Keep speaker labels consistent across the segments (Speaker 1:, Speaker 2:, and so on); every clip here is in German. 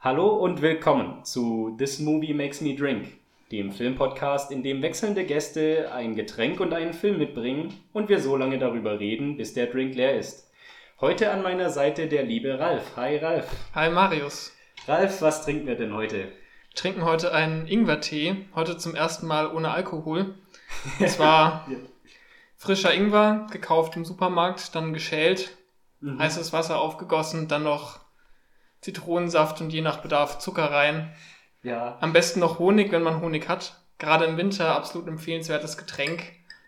Speaker 1: Hallo und willkommen zu This Movie Makes Me Drink, dem Filmpodcast, in dem wechselnde Gäste ein Getränk und einen Film mitbringen und wir so lange darüber reden, bis der Drink leer ist. Heute an meiner Seite der liebe Ralf. Hi Ralf.
Speaker 2: Hi Marius.
Speaker 1: Ralf, was trinken wir denn heute? Wir
Speaker 2: trinken heute einen Ingwertee, heute zum ersten Mal ohne Alkohol. Und zwar ja. frischer Ingwer, gekauft im Supermarkt, dann geschält, mhm. heißes Wasser aufgegossen, dann noch Zitronensaft und je nach Bedarf Zucker rein. Ja. Am besten noch Honig, wenn man Honig hat. Gerade im Winter absolut empfehlenswertes Getränk.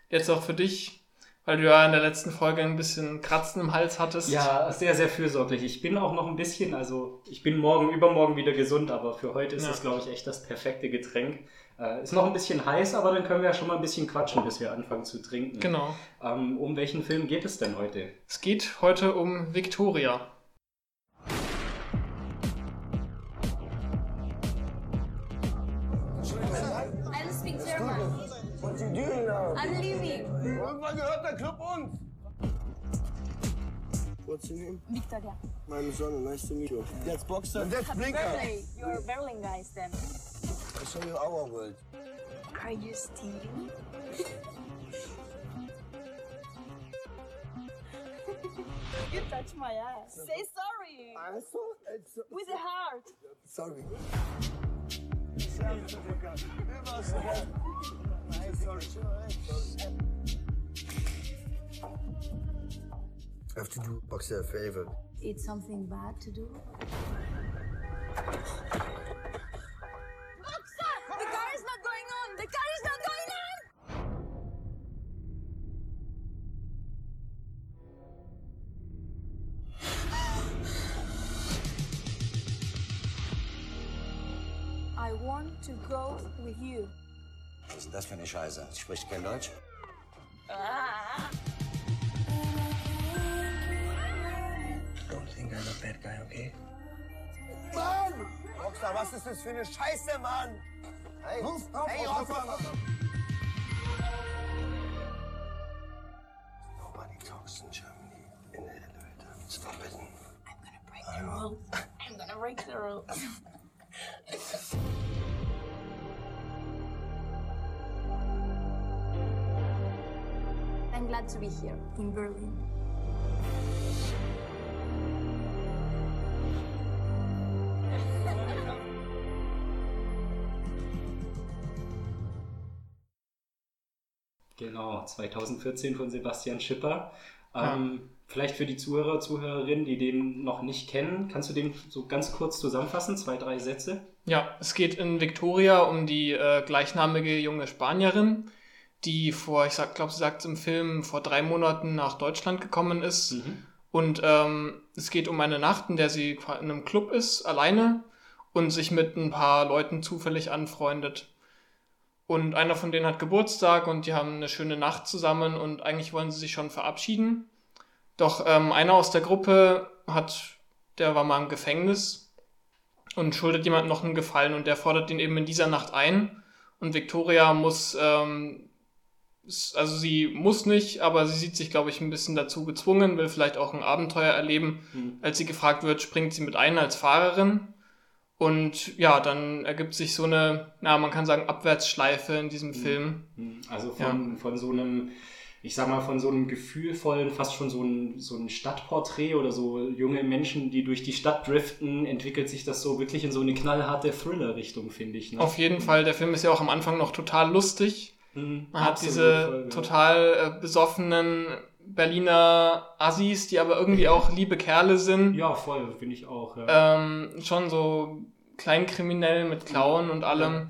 Speaker 2: Jetzt auch für dich, weil du ja in der letzten Folge ein bisschen Kratzen im Hals hattest.
Speaker 1: Ja, sehr, sehr fürsorglich. Ich bin auch noch ein bisschen, also ich bin morgen, übermorgen wieder gesund, aber für heute ist ja. das, glaube ich, echt das perfekte Getränk. Äh, ist noch ein bisschen heiß, aber dann können wir ja schon mal ein bisschen quatschen, bis wir anfangen zu trinken.
Speaker 2: Genau.
Speaker 1: Ähm, um welchen Film geht es denn heute?
Speaker 2: Es geht heute um Victoria.
Speaker 3: I'm leaving. Irgendwann gehört der Club uns.
Speaker 4: What's your name?
Speaker 3: Victoria.
Speaker 4: Meine Sonne, nice to meet you. That's Boxer.
Speaker 3: That's Blinker. Birthday. You're Berlin guys then.
Speaker 4: I show you our world.
Speaker 3: Are you stealing? you touch my ass. Say sorry.
Speaker 4: I'm so, so
Speaker 3: With a heart.
Speaker 4: Sorry. I have to do Boxer a favor.
Speaker 3: It's something bad to do? Boxer! The car is not going on! The car is not going on! I want to go with you.
Speaker 5: Was ist denn das für eine Scheiße? Sie spricht kein Deutsch?
Speaker 3: Ah.
Speaker 5: Don't think I'm a bad guy, okay?
Speaker 4: Mann! Rockstar, was ist das für eine Scheiße, Mann? Hey, Ruf auf, hey, auf, auf.
Speaker 5: Nobody talks in Germany in the elevator. It's forbidden.
Speaker 3: I'm gonna break the rules. I'm gonna break the rules. Glad to be here in Berlin.
Speaker 1: Genau, 2014 von Sebastian Schipper. Ähm, ja. Vielleicht für die Zuhörer, Zuhörerinnen, die den noch nicht kennen, kannst du den so ganz kurz zusammenfassen, zwei, drei Sätze?
Speaker 2: Ja, es geht in Victoria um die äh, gleichnamige junge Spanierin, die vor, ich glaube, sie sagt im Film, vor drei Monaten nach Deutschland gekommen ist. Mhm. Und ähm, es geht um eine Nacht, in der sie in einem Club ist, alleine und sich mit ein paar Leuten zufällig anfreundet. Und einer von denen hat Geburtstag und die haben eine schöne Nacht zusammen und eigentlich wollen sie sich schon verabschieden. Doch ähm, einer aus der Gruppe hat, der war mal im Gefängnis und schuldet jemand noch einen Gefallen und der fordert ihn eben in dieser Nacht ein. Und Victoria muss, ähm, also sie muss nicht, aber sie sieht sich, glaube ich, ein bisschen dazu gezwungen, will vielleicht auch ein Abenteuer erleben. Mhm. Als sie gefragt wird, springt sie mit ein als Fahrerin. Und ja, dann ergibt sich so eine, na, man kann sagen, Abwärtsschleife in diesem mhm. Film.
Speaker 1: Mhm. Also von, ja. von so einem, ich sag mal, von so einem gefühlvollen, fast schon so ein, so ein Stadtporträt oder so junge Menschen, die durch die Stadt driften, entwickelt sich das so wirklich in so eine knallharte Thriller-Richtung, finde ich.
Speaker 2: Ne? Auf jeden mhm. Fall. Der Film ist ja auch am Anfang noch total lustig. Mhm, man hat diese voll, ja. total äh, besoffenen Berliner Assis, die aber irgendwie auch liebe Kerle sind.
Speaker 1: Ja, voll, finde ich auch. Ja.
Speaker 2: Ähm, schon so kleinkriminell mit Klauen und allem.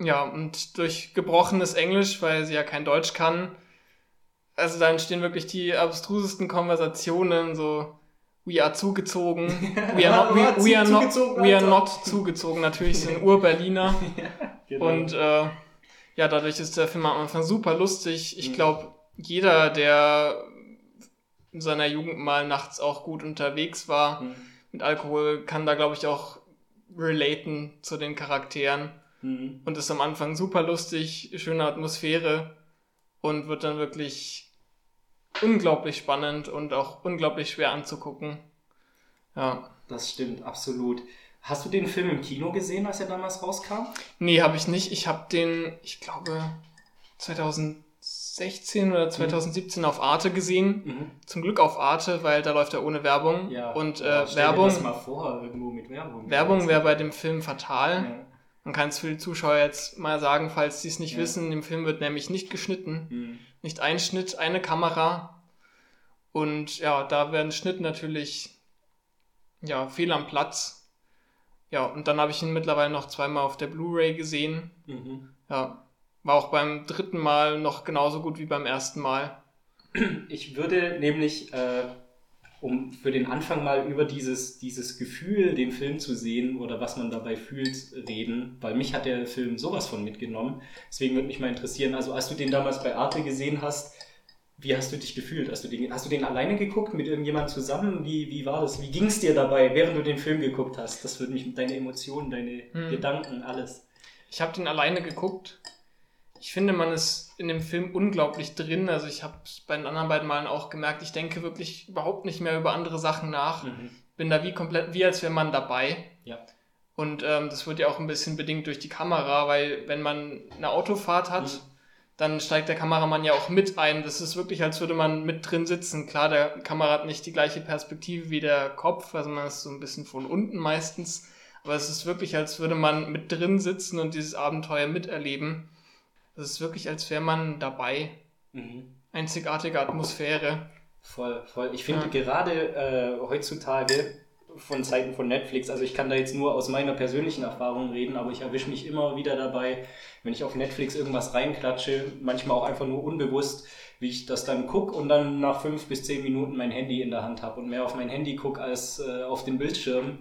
Speaker 2: Ja, und durch gebrochenes Englisch, weil sie ja kein Deutsch kann. Also da entstehen wirklich die abstrusesten Konversationen, so we are zugezogen, we are not, we, we are not, we are not zugezogen. Natürlich sind Ur-Berliner. ja, genau. Und äh, ja, dadurch ist der Film am Anfang super lustig. Ich glaube, jeder, der in seiner Jugend mal nachts auch gut unterwegs war mhm. mit Alkohol, kann da, glaube ich, auch relaten zu den Charakteren. Mhm. Und ist am Anfang super lustig, schöne Atmosphäre und wird dann wirklich unglaublich spannend und auch unglaublich schwer anzugucken. Ja.
Speaker 1: Das stimmt, absolut. Hast du den Film im Kino gesehen, als er damals rauskam?
Speaker 2: Nee, habe ich nicht. Ich habe den, ich glaube, 2016 oder 2017 mhm. auf Arte gesehen. Mhm. Zum Glück auf Arte, weil da läuft er ohne Werbung.
Speaker 1: Ja,
Speaker 2: und äh,
Speaker 1: ja,
Speaker 2: Werbung.
Speaker 1: Dir das mal vor, irgendwo mit Werbung.
Speaker 2: Werbung wäre bei dem Film fatal. Ja. Man kann es für die Zuschauer jetzt mal sagen, falls sie es nicht
Speaker 1: Ja.
Speaker 2: wissen. Im Film wird nämlich nicht geschnitten.
Speaker 1: Mhm.
Speaker 2: Nicht ein Schnitt, eine Kamera. Und ja, da werden Schnitt natürlich ja, fehl am Platz. Ja, und dann habe ich ihn mittlerweile noch zweimal auf der Blu-ray gesehen.
Speaker 1: Mhm.
Speaker 2: Ja, war auch beim dritten Mal noch genauso gut wie beim ersten Mal.
Speaker 1: Ich würde nämlich, äh, um für den Anfang mal über dieses, dieses Gefühl, den Film zu sehen oder was man dabei fühlt, reden, weil mich hat der Film sowas von mitgenommen. Deswegen würde mich mal interessieren, also als du den damals bei Arte gesehen hast, wie hast du dich gefühlt? Hast du den, hast du den alleine geguckt, mit irgendjemandem zusammen? Wie, wie war das? Wie ging es dir dabei, während du den Film geguckt hast? Das würde mich, deine Emotionen, deine
Speaker 2: Hm.
Speaker 1: Gedanken, alles.
Speaker 2: Ich habe den alleine geguckt. Ich finde, man ist in dem Film unglaublich drin. Also ich habe es bei den anderen beiden Malen auch gemerkt, ich denke wirklich überhaupt nicht mehr über andere Sachen nach.
Speaker 1: Mhm.
Speaker 2: Bin da wie komplett, wie als wäre man dabei.
Speaker 1: Ja.
Speaker 2: Und ähm, das wird ja auch ein bisschen bedingt durch die Kamera, weil wenn man eine Autofahrt hat,
Speaker 1: Mhm.
Speaker 2: Dann steigt der Kameramann ja auch mit ein. Das ist wirklich, als würde man mit drin sitzen. Klar, der Kamera hat nicht die gleiche Perspektive wie der Kopf, also man ist so ein bisschen von unten meistens. Aber es ist wirklich, als würde man mit drin sitzen und dieses Abenteuer miterleben. Es ist wirklich, als wäre man dabei.
Speaker 1: Mhm.
Speaker 2: Einzigartige Atmosphäre.
Speaker 1: Voll, voll. Ich finde
Speaker 2: Ja.
Speaker 1: gerade äh, heutzutage von Zeiten von Netflix, also ich kann da jetzt nur aus meiner persönlichen Erfahrung reden, aber ich erwische mich immer wieder dabei, wenn ich auf Netflix irgendwas reinklatsche, manchmal auch einfach nur unbewusst, wie ich das dann gucke und dann nach fünf bis zehn Minuten mein Handy in der Hand habe und mehr auf mein Handy gucke als äh, auf den Bildschirm.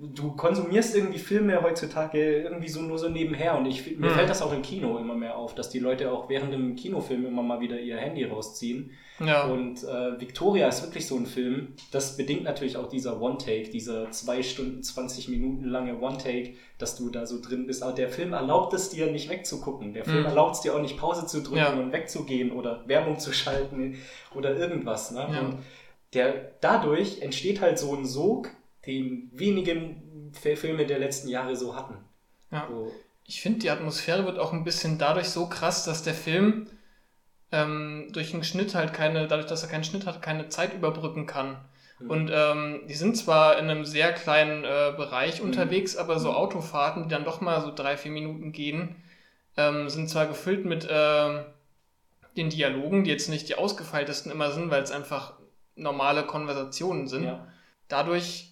Speaker 1: Du konsumierst irgendwie Filme heutzutage irgendwie so nur so nebenher und ich, mir
Speaker 2: Mhm.
Speaker 1: fällt das auch im Kino immer mehr auf, dass die Leute auch während dem Kinofilm immer mal wieder ihr Handy rausziehen.
Speaker 2: Ja.
Speaker 1: Und äh, Victoria ist wirklich so ein Film, das bedingt natürlich auch dieser One-Take, dieser zwei Stunden, 20 Minuten lange One-Take, dass du da so drin bist. Aber der Film erlaubt es dir nicht wegzugucken. Der Film
Speaker 2: Mhm.
Speaker 1: erlaubt es dir auch nicht Pause zu drücken
Speaker 2: Ja.
Speaker 1: und wegzugehen oder Werbung zu schalten oder irgendwas. Ne?
Speaker 2: Ja.
Speaker 1: Und der, dadurch entsteht halt so ein Sog, den wenigen Filme der letzten Jahre so hatten.
Speaker 2: Ja.
Speaker 1: So,
Speaker 2: Ich finde, die Atmosphäre wird auch ein bisschen dadurch so krass, dass der Film ähm, durch einen Schnitt halt keine, dadurch, dass er keinen Schnitt hat, keine Zeit überbrücken kann.
Speaker 1: Mhm.
Speaker 2: Und ähm, die sind zwar in einem sehr kleinen äh, Bereich unterwegs, aber so Autofahrten, die dann doch mal so drei, vier Minuten gehen, ähm, sind zwar gefüllt mit ähm, den Dialogen, die jetzt nicht die ausgefeiltesten immer sind, weil es einfach normale Konversationen sind.
Speaker 1: ja.
Speaker 2: Dadurch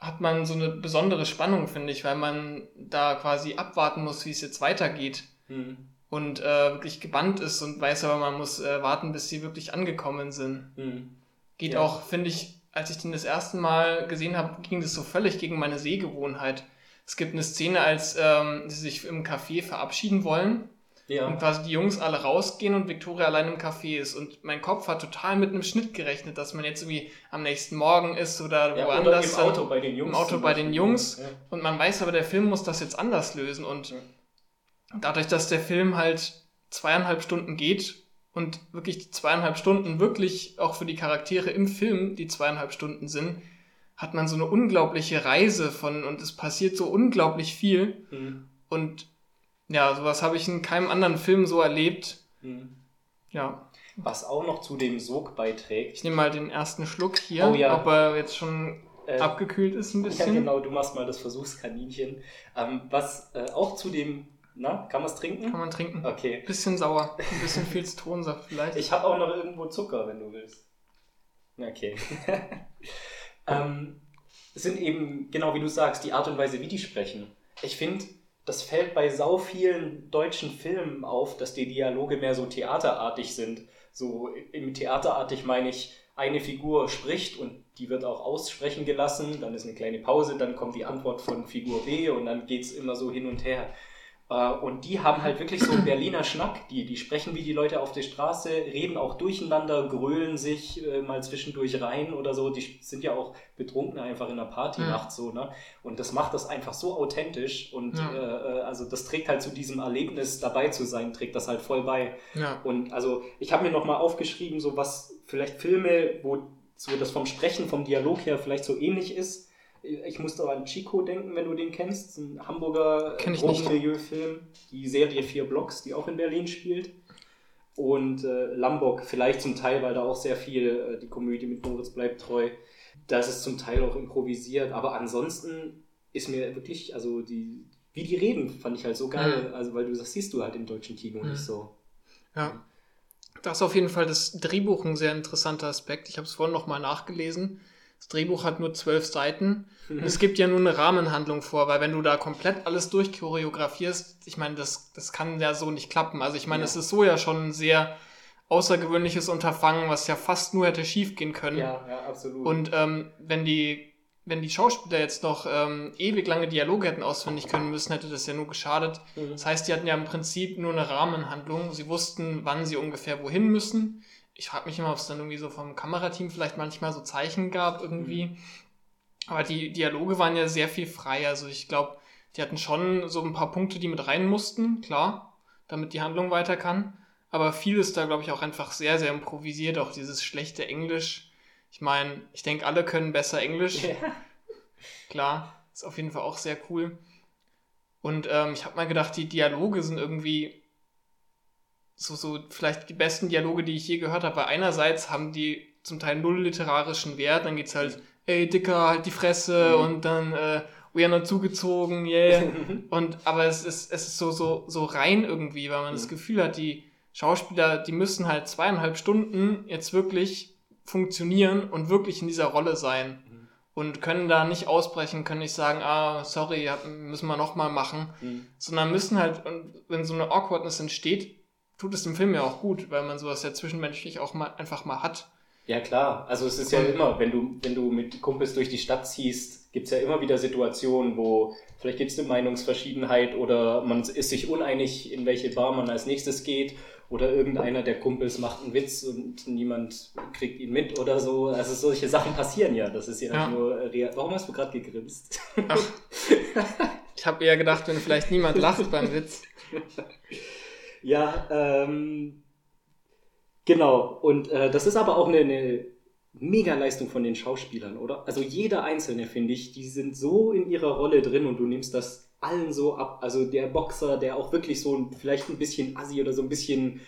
Speaker 2: hat man so eine besondere Spannung, finde ich, weil man da quasi abwarten muss, wie es jetzt weitergeht
Speaker 1: Mhm.
Speaker 2: und äh, wirklich gebannt ist und weiß aber, man muss äh, warten, bis sie wirklich angekommen sind.
Speaker 1: Mhm.
Speaker 2: Geht
Speaker 1: Ja.
Speaker 2: auch, finde ich, als ich den das erste Mal gesehen habe, ging das so völlig gegen meine Sehgewohnheit. Es gibt eine Szene, als ähm, sie sich im Café verabschieden wollen
Speaker 1: Ja.
Speaker 2: und quasi die Jungs alle rausgehen und Victoria allein im Café ist. Und mein Kopf hat total mit einem Schnitt gerechnet, dass man jetzt irgendwie am nächsten Morgen ist oder
Speaker 1: Ja, oder
Speaker 2: woanders.
Speaker 1: im
Speaker 2: dann-
Speaker 1: Auto bei den Jungs.
Speaker 2: im Auto bei den. Jungs.
Speaker 1: Ja.
Speaker 2: Und man weiß aber, der Film muss das jetzt anders lösen. Und dadurch, dass der Film halt zweieinhalb Stunden geht und wirklich die zweieinhalb Stunden wirklich auch für die Charaktere im Film die zweieinhalb Stunden sind, hat man so eine unglaubliche Reise von und es passiert so unglaublich viel.
Speaker 1: Mhm.
Speaker 2: Und ja, sowas habe ich in keinem anderen Film so erlebt.
Speaker 1: Mhm.
Speaker 2: Ja,
Speaker 1: Was auch noch zu dem Sog beiträgt.
Speaker 2: ich nehme mal den ersten Schluck hier,
Speaker 1: Oh ja.
Speaker 2: ob er jetzt schon
Speaker 1: Äh,
Speaker 2: abgekühlt ist ein
Speaker 1: Ja,
Speaker 2: bisschen.
Speaker 1: genau, du machst mal das Versuchskaninchen. Ähm, was äh, auch zu dem, na, kann man es trinken?
Speaker 2: Kann man trinken.
Speaker 1: Okay.
Speaker 2: Bisschen sauer, ein bisschen viel Zitronensaft vielleicht.
Speaker 1: Ich habe auch noch irgendwo Zucker, wenn du willst. Okay. ähm, es sind eben, genau wie du sagst, die Art und Weise, wie die sprechen. Ich finde, das fällt bei sau vielen deutschen Filmen auf, dass die Dialoge mehr so theaterartig sind. So im Theaterartig meine ich, eine Figur spricht und die wird auch aussprechen gelassen, dann ist eine kleine Pause, dann kommt die Antwort von Figur B und dann geht es immer so hin und her. Äh, Und die haben halt wirklich so einen Berliner Schnack. Die, die sprechen wie die Leute auf der Straße, reden auch durcheinander, grölen sich äh, mal zwischendurch rein oder so. Die sind ja auch betrunken einfach in der Party
Speaker 2: Ja.
Speaker 1: so, ne? Und das macht das einfach so authentisch und
Speaker 2: Ja.
Speaker 1: äh, äh, also das trägt halt zu diesem Erlebnis dabei zu sein, trägt das halt voll bei.
Speaker 2: ja.
Speaker 1: Und also ich habe mir nochmal aufgeschrieben, so was vielleicht Filme, wo so das vom Sprechen, vom Dialog her vielleicht so ähnlich ist. Ich musste auch an Chico denken, wenn du den kennst. Ein Hamburger
Speaker 2: Kenn ich nicht.
Speaker 1: Drogenmilieu-Film. Die Serie Vier Blocks, die auch in Berlin spielt. Und äh, Lombok, vielleicht zum Teil, weil da auch sehr viel äh, die Komödie mit Moritz bleibt treu. Das ist zum Teil auch improvisiert. Aber ansonsten ist mir wirklich, also die, wie die reden, fand ich halt so geil.
Speaker 2: Mhm.
Speaker 1: Also, weil du das siehst du halt im deutschen Kino
Speaker 2: Mhm.
Speaker 1: nicht so.
Speaker 2: Ja. Da ist auf jeden Fall das Drehbuch ein sehr interessanter Aspekt. Ich habe es vorhin nochmal nachgelesen. Das Drehbuch hat nur zwölf Seiten. Und es gibt ja nur eine Rahmenhandlung vor, weil wenn du da komplett alles durchchoreografierst, ich meine, das, das kann ja so nicht klappen. Also ich meine,
Speaker 1: Ja.
Speaker 2: es ist so ja schon ein sehr außergewöhnliches Unterfangen, was ja fast nur hätte schief gehen können.
Speaker 1: Ja, ja, absolut.
Speaker 2: Und ähm, wenn die, wenn die Schauspieler jetzt noch ähm, ewig lange Dialoge hätten auswendig können müssen, hätte das ja nur geschadet.
Speaker 1: Mhm.
Speaker 2: Das heißt, die hatten ja im Prinzip nur eine Rahmenhandlung. Sie wussten, wann sie ungefähr wohin müssen. Ich frage mich immer, ob es dann irgendwie so vom Kamerateam vielleicht manchmal so Zeichen gab irgendwie. Aber die Dialoge waren ja sehr viel frei. Also ich glaube, die hatten schon so ein paar Punkte, die mit rein mussten, klar, damit die Handlung weiter kann. Aber viel ist da, glaube ich, auch einfach sehr, sehr improvisiert. Auch dieses schlechte Englisch. Ich meine, ich denke, alle können besser Englisch.
Speaker 1: Ja.
Speaker 2: Klar, ist auf jeden Fall auch sehr cool. Und ähm, ich habe mal gedacht, die Dialoge sind irgendwie so, so vielleicht die besten Dialoge, die ich je gehört habe. Weil einerseits haben die zum Teil null literarischen Wert, dann geht's halt, ey Dicker, halt die Fresse
Speaker 1: Mhm.
Speaker 2: und dann äh, we are not zugezogen, yeah. und aber es ist, es ist so, so, so rein irgendwie, weil man das
Speaker 1: Mhm.
Speaker 2: Gefühl hat, die Schauspieler, die müssen halt zweieinhalb Stunden jetzt wirklich funktionieren und wirklich in dieser Rolle sein
Speaker 1: Mhm.
Speaker 2: und können da nicht ausbrechen, können nicht sagen, ah, sorry, müssen wir nochmal machen,
Speaker 1: Mhm.
Speaker 2: sondern müssen halt, wenn so eine Awkwardness entsteht, tut es dem Film ja auch gut, weil man sowas ja zwischenmenschlich auch mal einfach mal hat.
Speaker 1: Ja klar, also es ist ja immer, wenn du, wenn du mit Kumpels durch die Stadt ziehst, gibt es ja immer wieder Situationen, wo vielleicht gibt es eine Meinungsverschiedenheit oder man ist sich uneinig, in welche Bar man als nächstes geht oder irgendeiner der Kumpels macht einen Witz und niemand kriegt ihn mit oder so. Also solche Sachen passieren ja, das ist ja,
Speaker 2: Ja.
Speaker 1: nur real. Warum hast du gerade gegrinst?
Speaker 2: Ach, ich habe eher gedacht, wenn vielleicht niemand lacht beim Witz.
Speaker 1: Ja, ähm, genau. Und äh, das ist aber auch eine, eine Mega-Leistung von den Schauspielern, oder? Also jeder Einzelne, finde ich, die sind so in ihrer Rolle drin und du nimmst das allen so ab. Also der Boxer, der auch wirklich so ein, vielleicht ein bisschen assi oder so ein bisschen,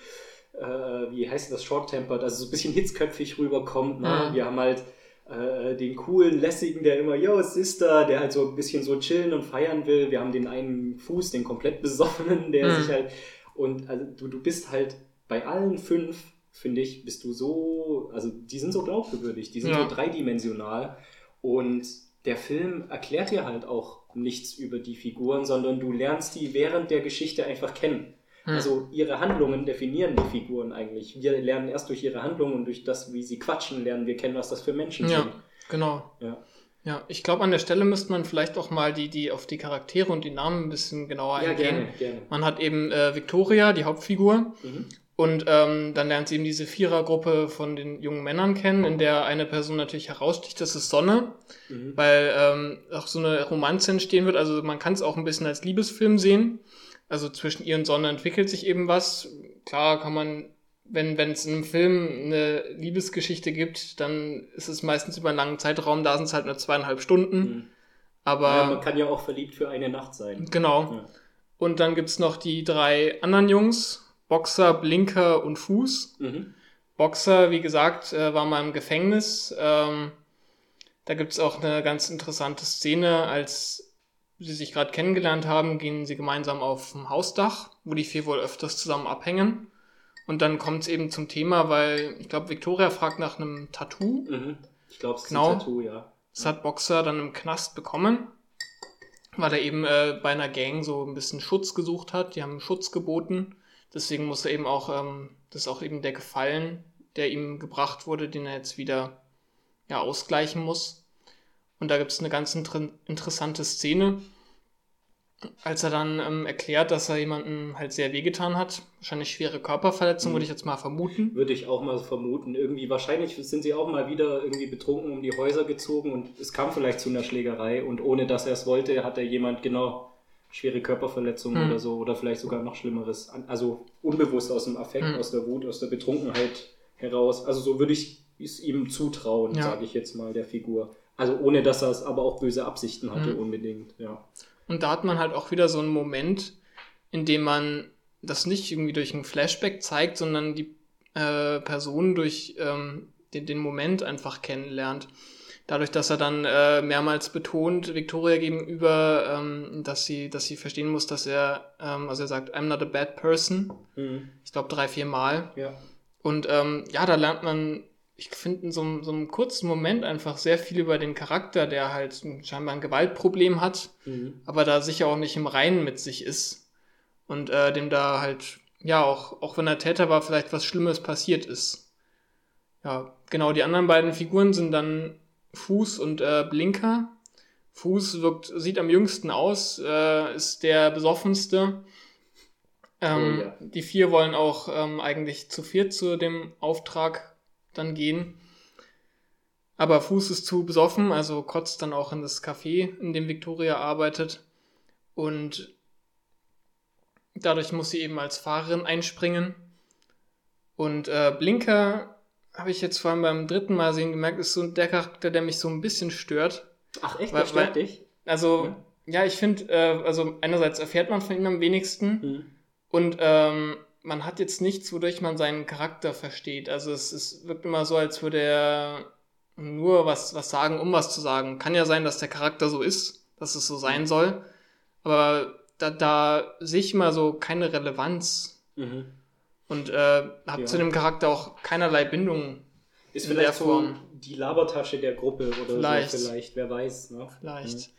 Speaker 1: äh, wie heißt das, short-tempered, also so ein bisschen hitzköpfig rüberkommt. Ne?
Speaker 2: Mhm.
Speaker 1: Wir haben halt äh, den coolen, lässigen, der immer, yo, Sister, der halt so ein bisschen so chillen und feiern will. Wir haben den einen Fuß, den komplett besoffenen, der
Speaker 2: Mhm.
Speaker 1: sich halt, und also du, du bist halt bei allen fünf, finde ich, bist du so, also die sind so glaubwürdig, die sind
Speaker 2: Ja.
Speaker 1: so dreidimensional und der Film erklärt dir halt auch nichts über die Figuren, sondern du lernst die während der Geschichte einfach kennen.
Speaker 2: Hm.
Speaker 1: Also ihre Handlungen definieren die Figuren eigentlich. Wir lernen erst durch ihre Handlungen und durch das, wie sie quatschen, lernen wir kennen, was das für Menschen
Speaker 2: Ja,
Speaker 1: sind.
Speaker 2: genau.
Speaker 1: Ja.
Speaker 2: Ja, ich glaube, an der Stelle müsste man vielleicht auch mal die, die auf die Charaktere und die Namen ein bisschen genauer
Speaker 1: Ja,
Speaker 2: eingehen.
Speaker 1: gerne, gerne.
Speaker 2: Man hat eben äh, Victoria, die Hauptfigur,
Speaker 1: Mhm.
Speaker 2: und ähm, dann lernt sie eben diese Vierergruppe von den jungen Männern kennen, in der eine Person natürlich heraussticht, das ist Sonne,
Speaker 1: Mhm.
Speaker 2: weil ähm, auch so eine Romanze entstehen wird. Also man kann es auch ein bisschen als Liebesfilm sehen. Also zwischen ihr und Sonne entwickelt sich eben was. Klar kann man, wenn wenn es in einem Film eine Liebesgeschichte gibt, dann ist es meistens über einen langen Zeitraum, da sind es halt nur zweieinhalb Stunden.
Speaker 1: Mhm.
Speaker 2: Aber
Speaker 1: ja, man kann ja auch verliebt für eine Nacht sein.
Speaker 2: Genau.
Speaker 1: Ja.
Speaker 2: Und dann gibt's noch die drei anderen Jungs, Boxer, Blinker und Fuß.
Speaker 1: Mhm.
Speaker 2: Boxer, wie gesagt, äh, war mal im Gefängnis. Ähm, da gibt's auch eine ganz interessante Szene, als sie sich gerade kennengelernt haben, gehen sie gemeinsam auf ein Hausdach, wo die vier wohl öfters zusammen abhängen. Und dann kommt's eben zum Thema, weil ich glaube, Victoria fragt nach einem Tattoo.
Speaker 1: Mhm. Ich glaube, es ist
Speaker 2: Genau.
Speaker 1: ein Tattoo, ja.
Speaker 2: Das hat Boxer dann im Knast bekommen, weil er eben äh, bei einer Gang so ein bisschen Schutz gesucht hat. Die haben Schutz geboten. Deswegen muss er eben auch, ähm, das ist auch eben der Gefallen, der ihm gebracht wurde, den er jetzt wieder ja, ausgleichen muss. Und da gibt es eine ganz inter interessante Szene, als er dann ähm, erklärt, dass er jemanden halt sehr wehgetan hat. Wahrscheinlich schwere Körperverletzung,
Speaker 1: Mhm.
Speaker 2: würde ich jetzt mal vermuten.
Speaker 1: Würde ich auch mal vermuten. Irgendwie, wahrscheinlich sind sie auch mal wieder irgendwie betrunken um die Häuser gezogen und es kam vielleicht zu einer Schlägerei und ohne dass er es wollte, hat er jemand genau schwere Körperverletzungen
Speaker 2: Hm.
Speaker 1: oder so oder vielleicht sogar noch Schlimmeres. Also unbewusst aus dem Affekt,
Speaker 2: Hm.
Speaker 1: aus der Wut, aus der Betrunkenheit heraus. Also so würde ich es ihm zutrauen,
Speaker 2: Ja.
Speaker 1: sage ich jetzt mal, der Figur. Also ohne, dass er es aber auch böse Absichten hatte,
Speaker 2: Mhm.
Speaker 1: unbedingt, ja.
Speaker 2: Und da hat man halt auch wieder so einen Moment, in dem man das nicht irgendwie durch ein Flashback zeigt, sondern die äh, Person durch ähm, den, den Moment einfach kennenlernt. Dadurch, dass er dann äh, mehrmals betont, Victoria gegenüber, ähm, dass sie, dass sie verstehen muss, dass er, ähm, also er sagt, I'm not a bad person.
Speaker 1: Mhm.
Speaker 2: Ich glaube drei, vier Mal.
Speaker 1: Ja.
Speaker 2: Und ähm, ja, da lernt man, ich finde, in so, einem- so einem kurzen Moment einfach sehr viel über den Charakter, der halt ein- scheinbar ein Gewaltproblem hat,
Speaker 1: Mhm.
Speaker 2: aber da sicher auch nicht im Reinen mit sich ist. Und äh, dem da halt, ja, auch, auch wenn er Täter war, vielleicht was Schlimmes passiert ist. Ja, genau, die anderen beiden Figuren sind dann Fuß und äh, Blinker. Fuß wirkt, sieht am jüngsten aus, äh, ist der besoffenste. Ähm,
Speaker 1: Oh ja.
Speaker 2: Die vier wollen auch ähm, eigentlich zu viert zu dem Auftrag dann gehen. Aber Fuß ist zu besoffen, also kotzt dann auch in das Café, in dem Victoria arbeitet. Und dadurch muss sie eben als Fahrerin einspringen. Und äh, Blinker habe ich jetzt vor allem beim dritten Mal sehen gemerkt, ist so der Charakter, der mich so ein bisschen stört.
Speaker 1: Ach echt,
Speaker 2: Weil-
Speaker 1: stört
Speaker 2: weil-
Speaker 1: dich?
Speaker 2: Also,
Speaker 1: Ja.
Speaker 2: ja, ich finde, äh, also einerseits erfährt man von ihm am wenigsten
Speaker 1: Mhm.
Speaker 2: und ähm, man hat jetzt nichts, wodurch man seinen Charakter versteht. Also es, es wirkt immer so, als würde er nur was, was sagen, um was zu sagen. Kann ja sein, dass der Charakter so ist, dass es so sein soll, aber da, da sehe ich immer so keine Relevanz
Speaker 1: Mhm.
Speaker 2: und äh, habe
Speaker 1: Ja.
Speaker 2: zu dem Charakter auch keinerlei Bindung.
Speaker 1: Ist
Speaker 2: In
Speaker 1: vielleicht
Speaker 2: der
Speaker 1: so die Labertasche der Gruppe oder
Speaker 2: Vielleicht.
Speaker 1: so vielleicht, wer weiß. Ne?
Speaker 2: Vielleicht.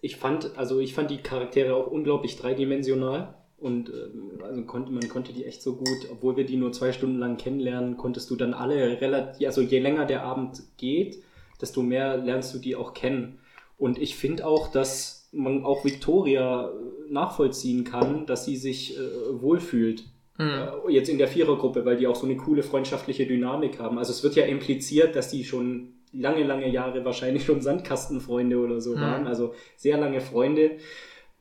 Speaker 1: Ich fand, also ich fand die Charaktere auch unglaublich dreidimensional und ähm, also konnte, man konnte die echt so gut, obwohl wir die nur zwei Stunden lang kennenlernen, konntest du dann alle relativ, also je länger der Abend geht, desto mehr lernst du die auch kennen. Und ich finde auch, dass man auch Victoria äh, nachvollziehen kann, dass sie sich äh, wohlfühlt.
Speaker 2: Hm.
Speaker 1: Äh, Jetzt in der Vierergruppe, weil die auch so eine coole freundschaftliche Dynamik haben. Also es wird ja impliziert, dass die schon lange, lange Jahre wahrscheinlich schon Sandkastenfreunde oder so
Speaker 2: Mhm.
Speaker 1: waren. Also sehr lange Freunde.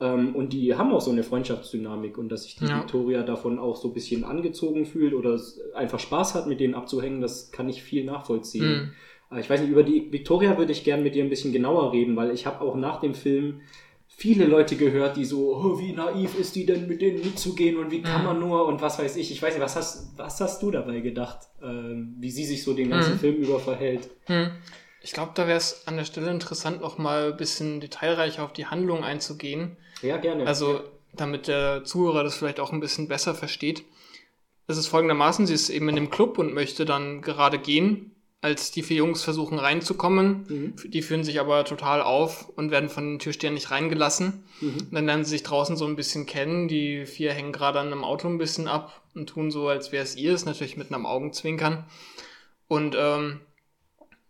Speaker 1: Ähm, und die haben auch so eine Freundschaftsdynamik und dass sich die
Speaker 2: Ja.
Speaker 1: Victoria davon auch so ein bisschen angezogen fühlt oder es einfach Spaß hat, mit denen abzuhängen, das kann ich viel nachvollziehen.
Speaker 2: Hm.
Speaker 1: Aber Ich weiß nicht, über die Victoria würde ich gern mit dir ein bisschen genauer reden, weil ich habe auch nach dem Film viele Leute gehört, die so, oh, wie naiv ist die denn, mit denen mitzugehen und wie kann
Speaker 2: Mhm.
Speaker 1: man nur und was weiß ich. Ich weiß nicht, was hast, was hast du dabei gedacht, ähm, wie sie sich so den ganzen
Speaker 2: Mhm.
Speaker 1: Film über verhält?
Speaker 2: Hm. Ich glaube, da wäre es an der Stelle interessant, noch mal ein bisschen detailreicher auf die Handlung einzugehen.
Speaker 1: Ja, gerne.
Speaker 2: Also, damit der Zuhörer das vielleicht auch ein bisschen besser versteht. Es ist folgendermaßen, sie ist eben in dem Club und möchte dann gerade gehen, als die vier Jungs versuchen reinzukommen.
Speaker 1: Mhm.
Speaker 2: Die führen sich aber total auf und werden von den Türstehern nicht reingelassen.
Speaker 1: Mhm.
Speaker 2: Dann lernen sie sich draußen so ein bisschen kennen. Die vier hängen gerade an einem Auto ein bisschen ab und tun so, als wäre es ihr. Ist natürlich mit einem Augenzwinkern. Und ähm,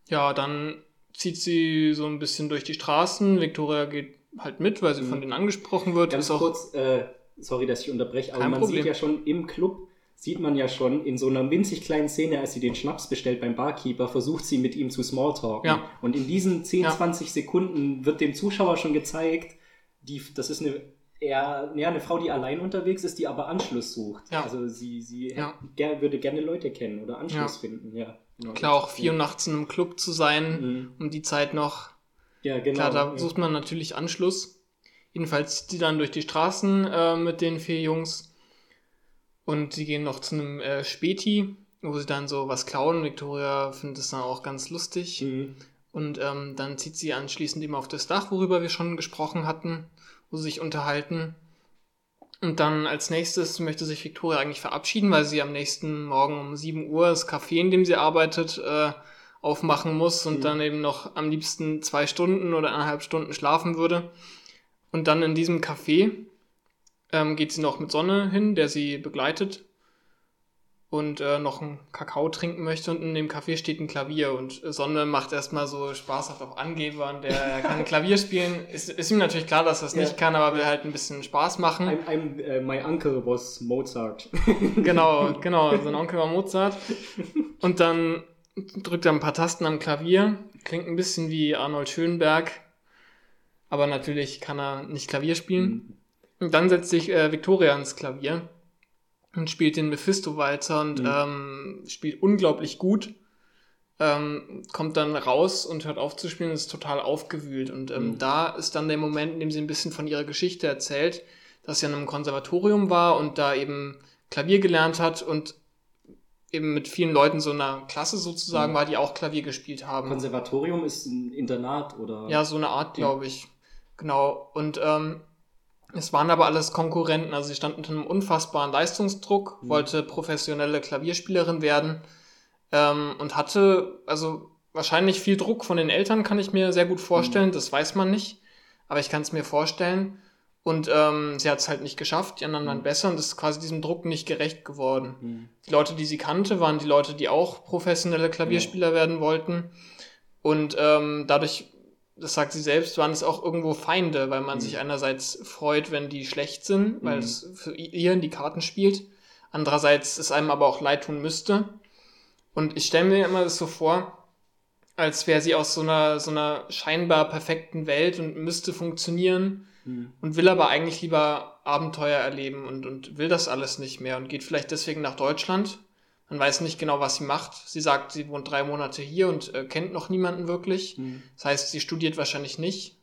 Speaker 2: ja, dann zieht sie so ein bisschen durch die Straßen. Victoria geht halt mit, weil sie
Speaker 1: Mhm.
Speaker 2: von denen angesprochen wird.
Speaker 1: Ganz
Speaker 2: ist
Speaker 1: kurz, äh, sorry, dass ich unterbreche, aber man
Speaker 2: Problem.
Speaker 1: sieht ja schon im Club, sieht man ja schon in so einer winzig kleinen Szene, als sie den Schnaps bestellt beim Barkeeper, versucht sie mit ihm zu Smalltalken.
Speaker 2: Ja.
Speaker 1: Und in diesen 10,
Speaker 2: Ja.
Speaker 1: 20 Sekunden wird dem Zuschauer schon gezeigt, die, das ist eine eher ja, eine Frau, die allein unterwegs ist, die aber Anschluss sucht.
Speaker 2: Ja.
Speaker 1: Also sie, sie
Speaker 2: Ja.
Speaker 1: würde gerne Leute kennen oder Anschluss finden. Ja,
Speaker 2: Klar, auch 4 Uhr nachts in einem Club zu sein,
Speaker 1: Mhm.
Speaker 2: um die Zeit noch.
Speaker 1: Ja, genau.
Speaker 2: Klar, da
Speaker 1: ja.
Speaker 2: sucht man natürlich Anschluss. Jedenfalls zieht die dann durch die Straßen äh, mit den vier Jungs. Und sie gehen noch zu einem äh, Späti, wo sie dann so was klauen. Victoria findet es dann auch ganz lustig.
Speaker 1: Mhm.
Speaker 2: Und ähm, dann zieht sie anschließend eben auf das Dach, worüber wir schon gesprochen hatten, wo sie sich unterhalten. Und dann als nächstes möchte sich Victoria eigentlich verabschieden, weil sie am nächsten Morgen um 7 Uhr das Café, in dem sie arbeitet, äh, aufmachen muss und
Speaker 1: Mhm.
Speaker 2: dann eben noch am liebsten zwei Stunden oder eineinhalb Stunden schlafen würde. Und dann in diesem Café ähm, geht sie noch mit Sonne hin, der sie begleitet und äh, noch einen Kakao trinken möchte und in dem Café steht ein Klavier und Sonne macht erstmal so spaßhaft auf Angeber und der er kann Klavier spielen. Ist, ist ihm natürlich klar, dass er es
Speaker 1: Ja.
Speaker 2: nicht kann, aber will halt ein bisschen Spaß machen.
Speaker 1: I'm, I'm, äh, my uncle was Mozart.
Speaker 2: Genau, genau, sein Onkel war Mozart. Und dann drückt er ein paar Tasten am Klavier, klingt ein bisschen wie Arnold Schönberg, aber natürlich kann er nicht Klavier spielen. Und dann setzt sich äh, Victoria ans Klavier und spielt den Mephisto-Walzer und
Speaker 1: Mhm.
Speaker 2: ähm, spielt unglaublich gut. ähm, kommt dann raus und hört auf zu spielen und ist total aufgewühlt. Und ähm, mhm. da ist dann der Moment, in dem sie ein bisschen von ihrer Geschichte erzählt, dass sie an einem Konservatorium war und da eben Klavier gelernt hat und eben mit vielen Leuten so einer Klasse sozusagen mhm. war, die auch Klavier gespielt haben.
Speaker 1: Konservatorium ist ein Internat oder?
Speaker 2: Ja, so eine Art, glaube ich. Genau. Und ähm, es waren aber alles Konkurrenten. Also sie standen unter einem unfassbaren Leistungsdruck, mhm. wollte professionelle Klavierspielerin werden ähm, und hatte also wahrscheinlich viel Druck von den Eltern, kann ich mir sehr gut vorstellen. Mhm. Das weiß man nicht, aber ich kann es mir vorstellen. Und ähm, sie hat es halt nicht geschafft, die anderen waren mhm. besser und ist quasi diesem Druck nicht gerecht geworden. Mhm. Die Leute, die sie kannte, waren die Leute, die auch professionelle Klavierspieler werden wollten. Und ähm, dadurch, das sagt sie selbst, waren es auch irgendwo Feinde, weil man mhm. sich einerseits freut, wenn die schlecht sind, weil mhm. es für ihr in die Karten spielt. Andererseits es einem aber auch leid tun müsste. Und ich stelle mir immer das so vor, als wäre sie aus so einer, so einer scheinbar perfekten Welt und müsste funktionieren mhm. und will aber eigentlich lieber Abenteuer erleben und, und will das alles nicht mehr und geht vielleicht deswegen nach Deutschland. Man weiß nicht genau, was sie macht. Sie sagt, sie wohnt drei Monate hier und äh, kennt noch niemanden wirklich. Mhm. Das heißt, sie studiert wahrscheinlich nicht.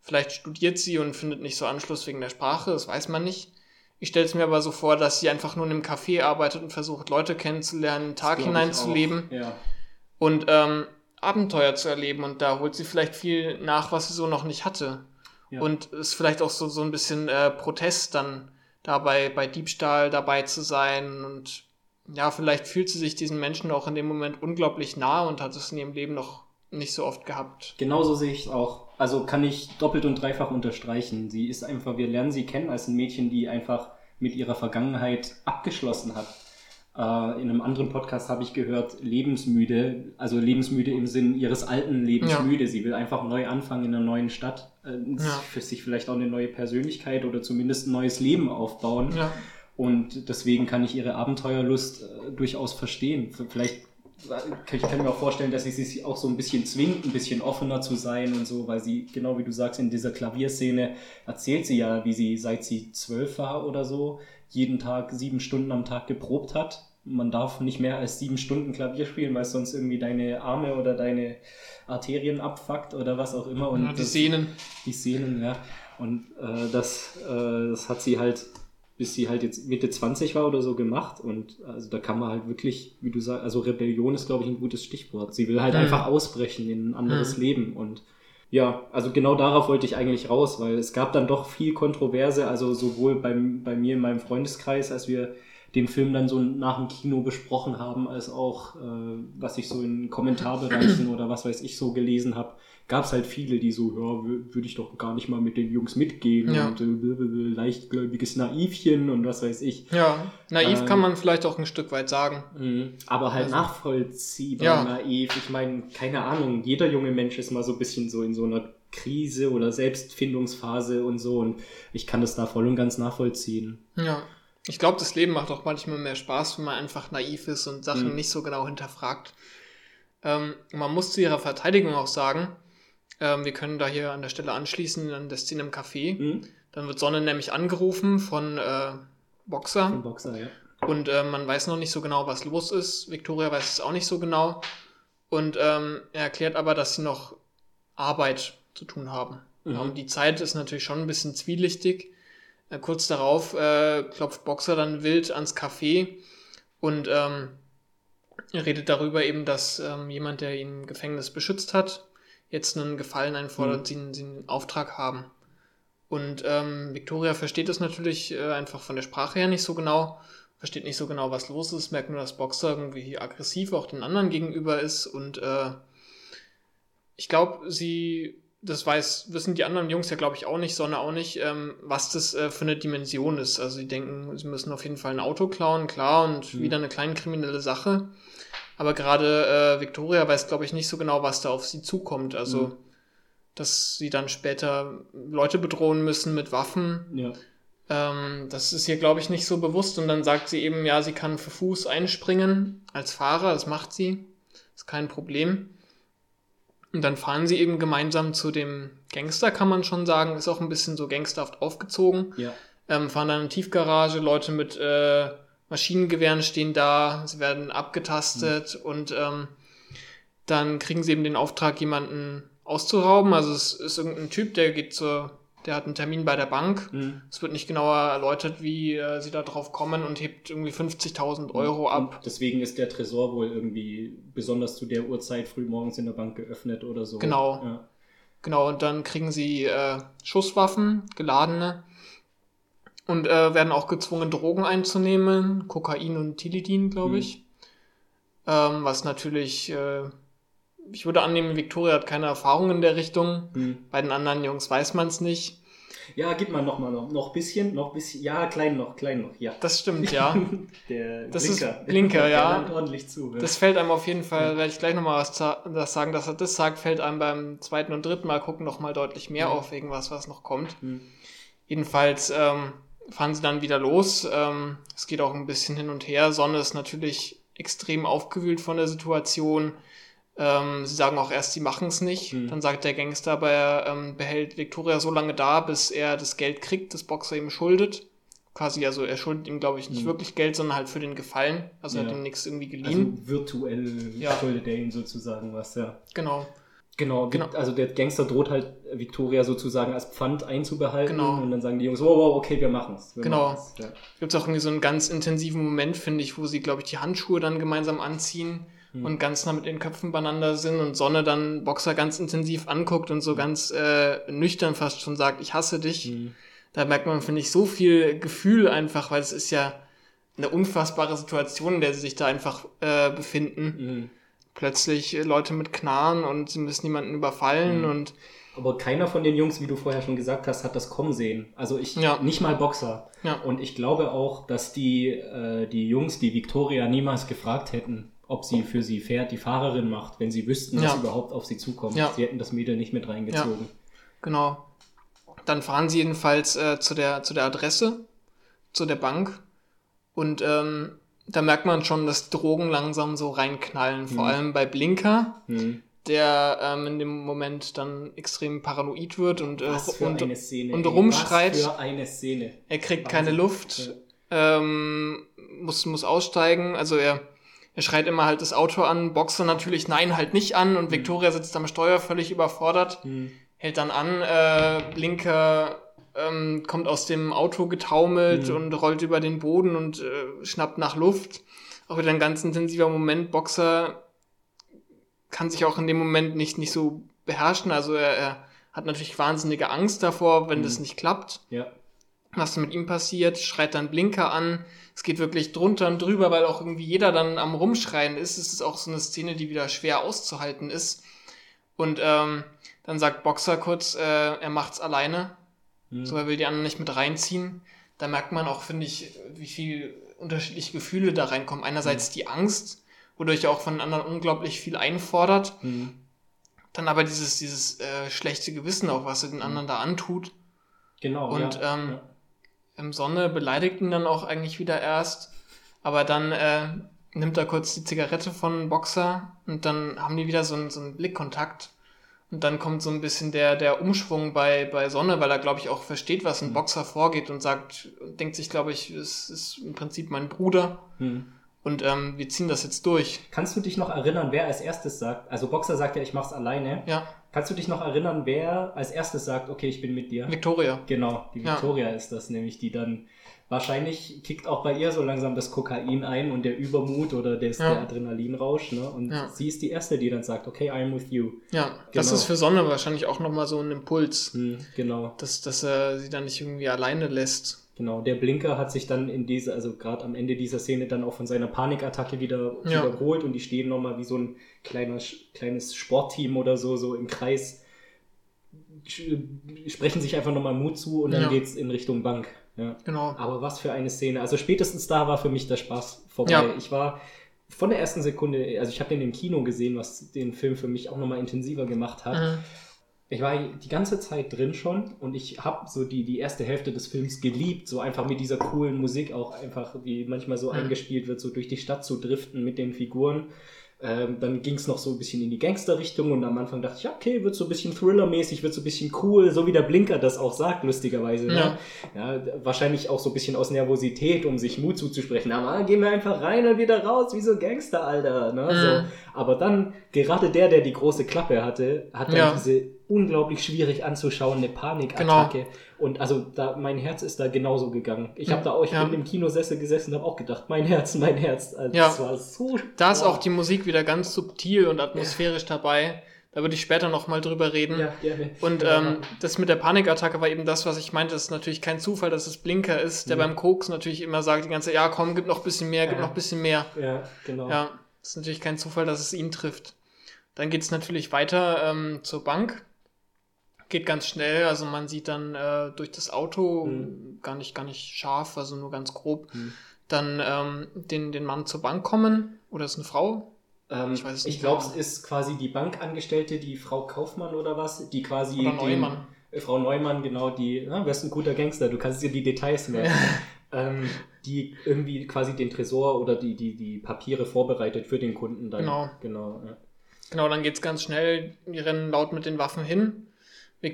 Speaker 2: Vielleicht studiert sie und findet nicht so Anschluss wegen der Sprache, das weiß man nicht. Ich stelle es mir aber so vor, dass sie einfach nur in einem Café arbeitet und versucht, Leute kennenzulernen, einen Tag hineinzuleben ja. und ähm, Abenteuer zu erleben. Und da holt sie vielleicht viel nach, was sie so noch nicht hatte. Ja. Und ist vielleicht auch so, so ein bisschen äh, Protest dann dabei bei Diebstahl dabei zu sein. Und ja, vielleicht fühlt sie sich diesen Menschen auch in dem Moment unglaublich nah und hat es in ihrem Leben noch nicht so oft gehabt.
Speaker 1: Genauso sehe ich es auch. Also kann ich doppelt und dreifach unterstreichen. Sie ist einfach, wir lernen sie kennen als ein Mädchen, die einfach mit ihrer Vergangenheit abgeschlossen hat. Äh, in einem anderen Podcast habe ich gehört, lebensmüde, also lebensmüde im Sinn ihres alten Lebens ja. müde. Sie will einfach neu anfangen in einer neuen Stadt, äh, ja. für sich vielleicht auch eine neue Persönlichkeit oder zumindest ein neues Leben aufbauen. Ja. Und deswegen kann ich ihre Abenteuerlust äh, durchaus verstehen. Vielleicht ich kann mir auch vorstellen, dass sie sich auch so ein bisschen zwingt, ein bisschen offener zu sein und so, weil sie, genau wie du sagst, in dieser Klavierszene erzählt sie ja, wie sie, seit sie zwölf war oder so, jeden Tag sieben Stunden am Tag geprobt hat man darf nicht mehr als sieben Stunden Klavier spielen, weil sonst irgendwie deine Arme oder deine Arterien abfuckt oder was auch immer. Und
Speaker 2: ja, die das, Sehnen.
Speaker 1: Die Sehnen, ja. Und äh, das, äh, das hat sie halt, bis sie halt jetzt Mitte 20 war oder so gemacht. Und also da kann man halt wirklich, wie du sagst, also Rebellion ist, glaube ich, ein gutes Stichwort. Sie will halt mhm. einfach ausbrechen in ein anderes mhm. Leben. Und ja, also genau darauf wollte ich eigentlich raus, weil es gab dann doch viel Kontroverse, also sowohl beim, bei mir in meinem Freundeskreis, als wir den Film dann so nach dem Kino besprochen haben, als auch, äh, was ich so in Kommentarbereichen oder was weiß ich so gelesen habe, gab es halt viele, die so, ja, würde ich doch gar nicht mal mit den Jungs mitgehen ja. und äh, leichtgläubiges Naivchen und was weiß ich.
Speaker 2: Ja, naiv ähm, kann man vielleicht auch ein Stück weit sagen.
Speaker 1: Mhm. Aber halt also, nachvollziehbar ja. naiv. Ich meine, keine Ahnung, jeder junge Mensch ist mal so ein bisschen so in so einer Krise oder Selbstfindungsphase und so und ich kann das da voll und ganz nachvollziehen.
Speaker 2: Ja. Ich glaube, das Leben macht auch manchmal mehr Spaß, wenn man einfach naiv ist und Sachen mhm. nicht so genau hinterfragt. Ähm, man muss zu ihrer Verteidigung auch sagen, ähm, wir können da hier an der Stelle anschließen an der Szene im Café. Mhm. Dann wird Sonne nämlich angerufen von äh, Boxer. Von
Speaker 1: Boxer, ja.
Speaker 2: Und äh, man weiß noch nicht so genau, was los ist. Victoria weiß es auch nicht so genau. Und ähm, er erklärt aber, dass sie noch Arbeit zu tun haben. Mhm. Und die Zeit ist natürlich schon ein bisschen zwielichtig. Äh, kurz darauf äh, klopft Boxer dann wild ans Café und ähm, redet darüber eben, dass ähm, jemand, der ihn im Gefängnis beschützt hat, jetzt einen Gefallen einfordert, mhm. sie, sie einen Auftrag haben. Und ähm, Victoria versteht das natürlich äh, einfach von der Sprache her nicht so genau, versteht nicht so genau, was los ist, merkt nur, dass Boxer irgendwie aggressiv auch den anderen gegenüber ist und äh, ich glaube, sie das weiß, wissen die anderen Jungs ja, glaube ich, auch nicht, Sonne auch nicht, ähm, was das äh, für eine Dimension ist. Also sie denken, sie müssen auf jeden Fall ein Auto klauen, klar, und mhm. wieder eine kleine kriminelle Sache. Aber gerade äh, Victoria weiß, glaube ich, nicht so genau, was da auf sie zukommt. Also, mhm. dass sie dann später Leute bedrohen müssen mit Waffen. Ja. Ähm, das ist ihr, glaube ich, nicht so bewusst. Und dann sagt sie eben, ja, sie kann für Fuß einspringen als Fahrer, das macht sie. Ist kein Problem. Und dann fahren sie eben gemeinsam zu dem Gangster, kann man schon sagen. Ist auch ein bisschen so gangsterhaft aufgezogen. Ja. Ähm, fahren dann in Tiefgarage, Leute mit äh, Maschinengewehren stehen da, sie werden abgetastet mhm. und ähm, dann kriegen sie eben den Auftrag, jemanden auszurauben. Also es ist irgendein Typ, der geht zur, der hat einen Termin bei der Bank.
Speaker 1: Mhm.
Speaker 2: Es wird nicht genauer erläutert, wie äh, sie da drauf kommen und hebt irgendwie 50.000 Euro ab.
Speaker 1: Und deswegen ist der Tresor wohl irgendwie besonders zu der Uhrzeit früh morgens in der Bank geöffnet oder so.
Speaker 2: Genau.
Speaker 1: Ja.
Speaker 2: Genau, und dann kriegen sie äh, Schusswaffen, geladene, und äh, werden auch gezwungen, Drogen einzunehmen, Kokain und Tilidin, glaube
Speaker 1: Mhm.
Speaker 2: ich. Ähm, was natürlich, äh, ich würde annehmen, Victoria hat keine Erfahrung in der Richtung.
Speaker 1: Mhm.
Speaker 2: Bei den anderen Jungs weiß man es nicht.
Speaker 1: Ja, gib mal noch mal noch, noch bisschen, noch bisschen. Ja, klein noch, klein noch, ja.
Speaker 2: Das stimmt, ja.
Speaker 1: Der
Speaker 2: Das
Speaker 1: Blinker.
Speaker 2: ist Blinker,
Speaker 1: Der
Speaker 2: ja.
Speaker 1: lernt ordentlich zu. ja.
Speaker 2: Das fällt einem auf jeden Fall, werde ich gleich nochmal was das sagen, dass er das sagt, fällt einem beim zweiten und dritten Mal gucken nochmal deutlich mehr
Speaker 1: Mhm.
Speaker 2: auf, wegen was, was noch kommt.
Speaker 1: Mhm.
Speaker 2: Jedenfalls ähm, fahren sie dann wieder los. Ähm, es geht auch ein bisschen hin und her. Sonne ist natürlich extrem aufgewühlt von der Situation. Ähm, sie sagen auch erst, sie machen es nicht.
Speaker 1: Mhm.
Speaker 2: Dann sagt der Gangster, aber er ähm, behält Victoria so lange da, bis er das Geld kriegt, das Boxer ihm schuldet. Quasi, also er schuldet ihm, glaube ich, nicht
Speaker 1: Mhm.
Speaker 2: wirklich Geld, sondern halt für den Gefallen. Also er
Speaker 1: Ja.
Speaker 2: hat ihm nichts irgendwie geliehen.
Speaker 1: Also virtuell
Speaker 2: Ja.
Speaker 1: schuldet er ihm sozusagen was, ja.
Speaker 2: genau.
Speaker 1: Genau,
Speaker 2: Genau.
Speaker 1: also der Gangster droht halt Victoria sozusagen als Pfand einzubehalten
Speaker 2: Genau.
Speaker 1: und dann sagen die Jungs, wow, wow, okay, wir machen's. Wir
Speaker 2: Genau.
Speaker 1: machen's. Ja.
Speaker 2: Gibt es auch irgendwie so einen ganz intensiven Moment, finde ich, wo sie, glaube ich, die Handschuhe dann gemeinsam anziehen
Speaker 1: Mhm.
Speaker 2: und ganz nah mit den Köpfen beieinander sind und Sonne dann Boxer ganz intensiv anguckt und so ganz äh, nüchtern fast schon sagt, ich hasse dich.
Speaker 1: Mhm.
Speaker 2: Da merkt man, finde ich, so viel Gefühl einfach, weil es ist ja eine unfassbare Situation, in der sie sich da einfach äh, befinden.
Speaker 1: Mhm.
Speaker 2: Plötzlich äh, Leute mit Knarren und sie müssen jemanden überfallen
Speaker 1: Mhm.
Speaker 2: und
Speaker 1: Aber keiner von den Jungs, wie du vorher schon gesagt hast, hat das kommen sehen. Also ich,
Speaker 2: Ja.
Speaker 1: nicht mal Boxer.
Speaker 2: Ja.
Speaker 1: Und ich glaube auch, dass die, äh, die Jungs, die Victoria niemals gefragt hätten, ob sie für sie fährt, die Fahrerin macht, wenn sie wüssten,
Speaker 2: Ja.
Speaker 1: was überhaupt auf sie zukommt. Sie hätten das Mädel nicht mit reingezogen.
Speaker 2: Genau. Dann fahren sie jedenfalls äh, zu, der, zu der Adresse, zu der Bank. Und ähm, da merkt man schon, dass Drogen langsam so reinknallen. Vor
Speaker 1: Mhm.
Speaker 2: allem bei Blinker,
Speaker 1: Mhm.
Speaker 2: der ähm, in dem Moment dann extrem paranoid wird und, äh,
Speaker 1: Was für
Speaker 2: und
Speaker 1: eine Szene.
Speaker 2: und rumschreit.
Speaker 1: Was für eine Szene.
Speaker 2: er kriegt
Speaker 1: Wahnsinn.
Speaker 2: keine Luft, ähm, muss, muss aussteigen. Also er, er schreit immer halt das Auto an, Boxer natürlich nein, halt nicht an. Und Victoria sitzt am Steuer völlig überfordert
Speaker 1: Mhm.
Speaker 2: hält dann an, äh, Blinker ähm, kommt aus dem Auto getaumelt
Speaker 1: Mhm.
Speaker 2: und rollt über den Boden und äh, schnappt nach Luft. Auch wieder ein ganz intensiver Moment. Boxer kann sich auch in dem Moment nicht, nicht so beherrschen. Also er, er hat natürlich wahnsinnige Angst davor, wenn
Speaker 1: Mhm.
Speaker 2: das nicht klappt.
Speaker 1: Ja.
Speaker 2: Was mit ihm passiert, schreit dann Blinker an. Es geht wirklich drunter und drüber, weil auch irgendwie jeder dann am Rumschreien ist. Es ist auch so eine Szene, die wieder schwer auszuhalten ist. Und ähm, dann sagt Boxer kurz, äh, er macht's alleine.
Speaker 1: Mhm.
Speaker 2: So, er will die anderen nicht mit reinziehen. Da merkt man auch, finde ich, wie viel unterschiedliche Gefühle da reinkommen. Einerseits die Angst, wodurch er auch von den anderen unglaublich viel einfordert.
Speaker 1: Mhm.
Speaker 2: Dann aber dieses, dieses äh, schlechte Gewissen auch, was er den anderen da antut.
Speaker 1: Genau.
Speaker 2: Und,
Speaker 1: ja.
Speaker 2: ähm,
Speaker 1: ja.
Speaker 2: Im Sonne beleidigt ihn dann auch eigentlich wieder erst. Aber dann äh, nimmt er kurz die Zigarette von Boxer und dann haben die wieder so einen, so einen Blickkontakt. Und dann kommt so ein bisschen der, der Umschwung bei, bei Sonne, weil er, glaube ich, auch versteht, was ein Boxer vorgeht und sagt, denkt sich, glaube ich, es ist im Prinzip mein Bruder
Speaker 1: Mhm.
Speaker 2: und ähm, wir ziehen das jetzt durch.
Speaker 1: Kannst du dich noch erinnern, wer als erstes sagt, also Boxer sagt ja, ich mach's alleine.
Speaker 2: Ja,
Speaker 1: Kannst du dich noch erinnern, wer als erstes sagt, okay, ich bin mit dir?
Speaker 2: Victoria.
Speaker 1: Genau, die
Speaker 2: Ja.
Speaker 1: Victoria ist das nämlich, die dann wahrscheinlich kickt auch bei ihr so langsam das Kokain ein und der Übermut oder das,
Speaker 2: Ja.
Speaker 1: der Adrenalinrausch, ne? Und
Speaker 2: Ja.
Speaker 1: sie ist die erste, die dann sagt, okay, I'm with you.
Speaker 2: Ja, das
Speaker 1: Genau.
Speaker 2: ist für Sonne wahrscheinlich auch nochmal so ein Impuls,
Speaker 1: Hm, genau,
Speaker 2: dass, dass er sie dann nicht irgendwie alleine lässt.
Speaker 1: genau. Der Blinker hat sich dann in dieser, also gerade am Ende dieser Szene dann auch von seiner Panikattacke wieder
Speaker 2: Ja.
Speaker 1: wiederholt und die stehen nochmal wie so ein kleiner, kleines Sportteam oder so, so im Kreis, sprechen sich einfach nochmal Mut zu und dann
Speaker 2: Ja.
Speaker 1: geht's in Richtung Bank. Ja.
Speaker 2: Genau.
Speaker 1: Aber was für eine Szene. Also spätestens da war für mich der Spaß vorbei.
Speaker 2: Ja.
Speaker 1: Ich war von der ersten Sekunde, also ich habe den im Kino gesehen, was den Film für mich auch nochmal intensiver gemacht hat.
Speaker 2: Mhm.
Speaker 1: Ich war die ganze Zeit drin schon und ich habe so die, die erste Hälfte des Films geliebt, so einfach mit dieser coolen Musik auch einfach, wie manchmal so
Speaker 2: Mhm.
Speaker 1: eingespielt wird, so durch die Stadt zu driften mit den Figuren. Ähm, dann ging es noch so ein bisschen in die Gangster-Richtung und am Anfang dachte ich, ja, okay, wird so ein bisschen Thriller-mäßig, wird so ein bisschen cool, so wie der Blinker das auch sagt, lustigerweise. Ne? Ja, wahrscheinlich auch so ein bisschen aus Nervosität, um sich Mut zuzusprechen. Aber gehen wir einfach rein und wieder raus, wie so Gangster, Alter. Ne? So. Aber dann, gerade der, der die große Klappe hatte, hat dann
Speaker 2: Ja.
Speaker 1: diese unglaublich schwierig anzuschauende Panikattacke. Und also da, mein Herz ist da genauso gegangen. Ich habe da auch, ich
Speaker 2: Ja.
Speaker 1: bin im Kinosessel gesessen und habe auch gedacht, mein Herz, mein Herz. Also,
Speaker 2: Ja.
Speaker 1: Das war so.
Speaker 2: Da ist auch die Musik wieder ganz subtil und atmosphärisch dabei. Da würde ich später nochmal drüber reden.
Speaker 1: Ja, gerne.
Speaker 2: Und
Speaker 1: Ja,
Speaker 2: ähm, das mit der Panikattacke war eben das, was ich meinte. Das ist natürlich kein Zufall, dass es Blinker ist, der
Speaker 1: Ja.
Speaker 2: beim Koks natürlich immer sagt die ganze Zeit, ja komm, gib noch ein bisschen mehr, gib
Speaker 1: Ja.
Speaker 2: noch ein bisschen mehr.
Speaker 1: ja, genau.
Speaker 2: Ja, das ist natürlich kein Zufall, dass es ihn trifft. Dann geht es natürlich weiter ähm, zur Bank. Geht ganz schnell, also man sieht dann äh, durch das Auto
Speaker 1: Mhm.
Speaker 2: gar nicht, gar nicht scharf, also nur ganz grob,
Speaker 1: Mhm.
Speaker 2: dann ähm, den, den Mann zur Bank kommen. Oder ist eine Frau?
Speaker 1: Ähm,
Speaker 2: Ich weiß es
Speaker 1: ich
Speaker 2: nicht
Speaker 1: glaube,
Speaker 2: genau.
Speaker 1: es ist quasi die Bankangestellte, die Frau Kaufmann oder was, die quasi.
Speaker 2: Oder
Speaker 1: den-
Speaker 2: Neumann.
Speaker 1: Äh, Frau Neumann, genau, die, na, du bist ein guter Gangster, du kannst dir die Details merken. ähm, die irgendwie quasi den Tresor oder die, die, die Papiere vorbereitet für den Kunden dann.
Speaker 2: Genau.
Speaker 1: Genau. Ja.
Speaker 2: Genau, dann geht's ganz schnell. Die rennen laut mit den Waffen hin.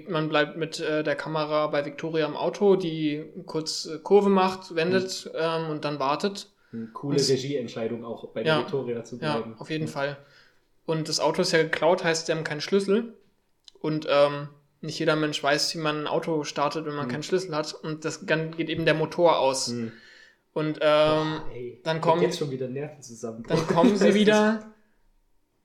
Speaker 2: Man bleibt mit äh, der Kamera bei Victoria im Auto, die kurz äh, Kurve macht, wendet ähm, und dann wartet.
Speaker 1: Eine coole
Speaker 2: Das-
Speaker 1: Regieentscheidung auch bei
Speaker 2: Ja.
Speaker 1: der Victoria zu
Speaker 2: Ja,
Speaker 1: bleiben.
Speaker 2: auf jeden Fall. Und das Auto ist ja geklaut, heißt, sie haben keinen Schlüssel. Und ähm, nicht jeder Mensch weiß, wie man ein Auto startet, wenn man
Speaker 1: Mhm.
Speaker 2: keinen Schlüssel hat. Und das dann geht eben der Motor aus.
Speaker 1: Hm.
Speaker 2: Und ähm,
Speaker 1: Ey,
Speaker 2: dann kommt-
Speaker 1: jetzt schon wieder Nerven zusammen.
Speaker 2: dann kommen sie wieder.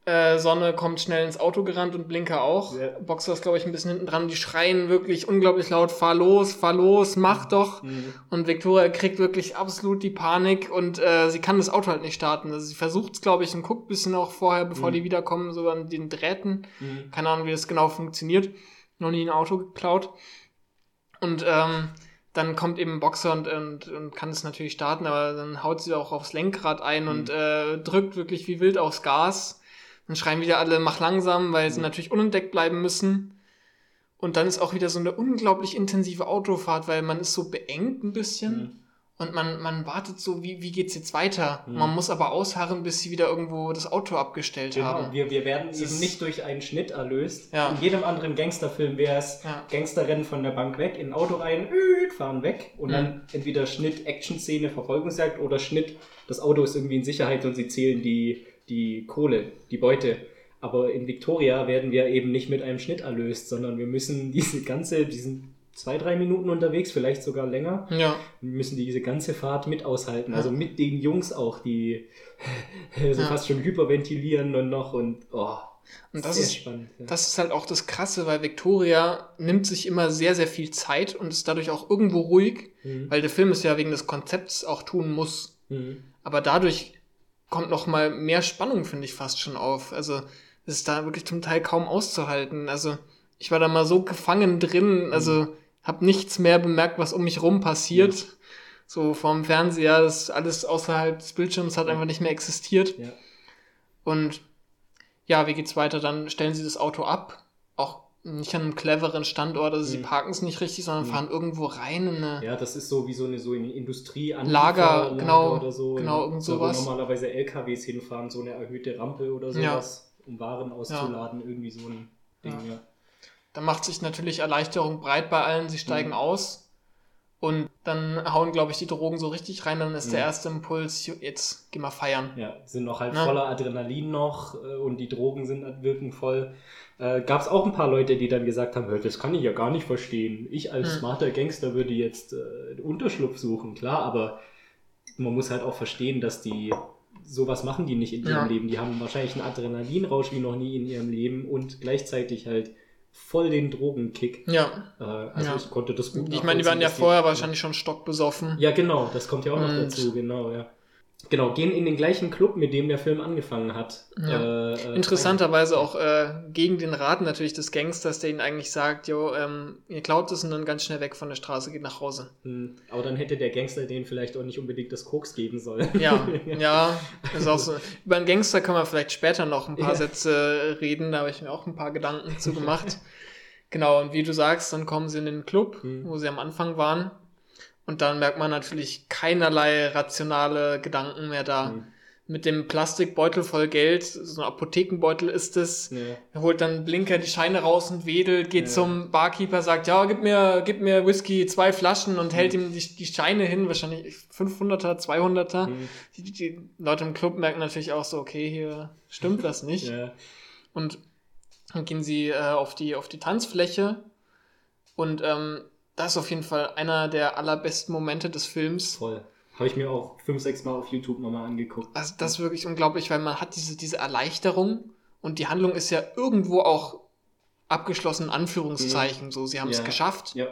Speaker 2: Äh, Sonne kommt schnell ins Auto gerannt und Blinker auch.
Speaker 1: Ja.
Speaker 2: Boxer ist, glaube ich, ein bisschen hinten dran. Die schreien wirklich unglaublich laut: Fahr los, fahr los, mach doch.
Speaker 1: Mhm.
Speaker 2: Und Victoria kriegt wirklich absolut die Panik und äh, sie kann das Auto halt nicht starten. Also sie versucht es, glaube ich, und guckt ein bisschen auch vorher, bevor
Speaker 1: Mhm.
Speaker 2: die wiederkommen, so an den Drähten.
Speaker 1: Mhm.
Speaker 2: Keine Ahnung, wie das genau funktioniert. Noch nie ein Auto geklaut. Und ähm, dann kommt eben Boxer und, und, und kann es natürlich starten, aber dann haut sie auch aufs Lenkrad ein
Speaker 1: Mhm.
Speaker 2: und äh, drückt wirklich wie wild aufs Gas. Dann schreien wieder alle, mach langsam, weil sie natürlich unentdeckt bleiben müssen. Und dann ist auch wieder so eine unglaublich intensive Autofahrt, weil man ist so beengt ein bisschen
Speaker 1: Mhm.
Speaker 2: und man, man wartet so, wie, wie geht's jetzt weiter?
Speaker 1: Mhm.
Speaker 2: Man muss aber ausharren, bis sie wieder irgendwo das Auto abgestellt
Speaker 1: Genau,
Speaker 2: haben.
Speaker 1: wir, wir werden
Speaker 2: Das
Speaker 1: eben nicht durch einen Schnitt erlöst.
Speaker 2: Ja.
Speaker 1: In jedem anderen Gangsterfilm wäre es,
Speaker 2: Ja.
Speaker 1: Gangster rennen von der Bank weg, in ein Auto rein, fahren weg und
Speaker 2: Mhm.
Speaker 1: dann entweder Schnitt, Action-Szene, Verfolgungsjagd oder Schnitt, das Auto ist irgendwie in Sicherheit und sie zählen die, die Kohle, die Beute. Aber in Victoria werden wir eben nicht mit einem Schnitt erlöst, sondern wir müssen diese ganze, diesen zwei, drei Minuten unterwegs, vielleicht sogar länger,
Speaker 2: Ja.
Speaker 1: wir müssen diese ganze Fahrt mit aushalten. Also mit den Jungs auch, die so
Speaker 2: Ja.
Speaker 1: fast schon hyperventilieren und noch und oh,
Speaker 2: Und das ist,
Speaker 1: spannend. Ja.
Speaker 2: das ist halt auch das Krasse, weil Victoria nimmt sich immer sehr, sehr viel Zeit und ist dadurch auch irgendwo ruhig,
Speaker 1: Mhm.
Speaker 2: weil der Film es ja wegen des Konzepts auch tun muss.
Speaker 1: Mhm.
Speaker 2: Aber dadurch kommt noch mal mehr Spannung, finde ich, fast schon auf. Also es ist da wirklich zum Teil kaum auszuhalten. Also ich war da mal so gefangen drin, also habe nichts mehr bemerkt, was um mich rum passiert. So vom Fernseher, das alles außerhalb des Bildschirms hat einfach nicht mehr existiert.
Speaker 1: Ja.
Speaker 2: Und ja, wie geht's weiter? Dann stellen sie das Auto ab, nicht an einem cleveren Standort, also sie
Speaker 1: Mhm.
Speaker 2: parken es nicht richtig, sondern
Speaker 1: Mhm.
Speaker 2: fahren irgendwo rein in eine
Speaker 1: ja, das ist so wie so eine so eine Industrie
Speaker 2: Lager, genau,
Speaker 1: oder so.
Speaker 2: genau,
Speaker 1: ja.
Speaker 2: irgend sowas.
Speaker 1: Wo normalerweise LKWs hinfahren, so eine erhöhte Rampe oder
Speaker 2: Ja.
Speaker 1: sowas, um Waren auszuladen, irgendwie so ein Ding,
Speaker 2: Ja.
Speaker 1: ja.
Speaker 2: Da macht sich natürlich Erleichterung breit bei allen, sie steigen
Speaker 1: Mhm.
Speaker 2: aus und dann hauen, glaube ich, die Drogen so richtig rein, dann ist
Speaker 1: Mhm.
Speaker 2: der erste Impuls, jetzt geh mal feiern.
Speaker 1: Ja, sind noch halt
Speaker 2: Ja.
Speaker 1: voller Adrenalin noch äh, und die Drogen sind wirken voll. Äh, Gab es auch ein paar Leute, die dann gesagt haben, "Hör, das kann ich ja gar nicht verstehen. Ich als
Speaker 2: Hm.
Speaker 1: smarter Gangster würde jetzt äh, Unterschlupf suchen, klar, aber man muss halt auch verstehen, dass die sowas machen die nicht in ihrem
Speaker 2: Ja.
Speaker 1: Leben. Die haben wahrscheinlich einen Adrenalinrausch wie noch nie in ihrem Leben und gleichzeitig halt voll den Drogenkick.
Speaker 2: Ja,
Speaker 1: Äh, also
Speaker 2: Ja.
Speaker 1: ich konnte das gut
Speaker 2: ich meine, die waren ja vorher wahrscheinlich schon stockbesoffen.
Speaker 1: ja, genau, das kommt ja auch noch
Speaker 2: Und-
Speaker 1: dazu, genau, ja. Genau, gehen in den gleichen Club, mit dem der Film angefangen hat.
Speaker 2: Ja.
Speaker 1: Äh, äh,
Speaker 2: Interessanterweise auch äh, gegen den Rat natürlich des Gangsters, der ihnen eigentlich sagt, jo, ähm, ihr klaut es und dann ganz schnell weg von der Straße, geht nach Hause.
Speaker 1: Hm, Aber dann hätte der Gangster denen vielleicht auch nicht unbedingt das Koks geben sollen.
Speaker 2: Ja, ja, ist auch so. Über einen Gangster können wir vielleicht später noch ein paar
Speaker 1: Ja.
Speaker 2: Sätze reden, da habe ich mir auch ein paar Gedanken zu gemacht. genau, und wie du sagst, dann kommen sie in den Club,
Speaker 1: Mhm.
Speaker 2: wo sie am Anfang waren. Und dann merkt man natürlich keinerlei rationale Gedanken mehr da.
Speaker 1: Hm.
Speaker 2: mit dem Plastikbeutel voll Geld, so ein Apothekenbeutel ist es.
Speaker 1: Ja.
Speaker 2: Er holt dann Blinker die Scheine raus und wedelt, geht
Speaker 1: Ja.
Speaker 2: zum Barkeeper, sagt, ja, gib mir, gib mir Whisky, zwei Flaschen und hält ihm die, die Scheine hin, wahrscheinlich 500er, 200er.
Speaker 1: Mhm.
Speaker 2: Die, die, Leute im Club merken natürlich auch so, okay, hier stimmt was nicht.
Speaker 1: Ja.
Speaker 2: Und dann gehen sie äh, auf, die, auf die Tanzfläche und ähm, das ist auf jeden Fall einer der allerbesten Momente des Films.
Speaker 1: Voll. Habe ich mir auch fünf, sechs Mal auf YouTube nochmal angeguckt.
Speaker 2: Also das ist wirklich unglaublich, weil man hat diese, diese Erleichterung und die Handlung ist ja irgendwo auch abgeschlossen, in Anführungszeichen. So, sie haben es
Speaker 1: Ja.
Speaker 2: geschafft.
Speaker 1: Ja.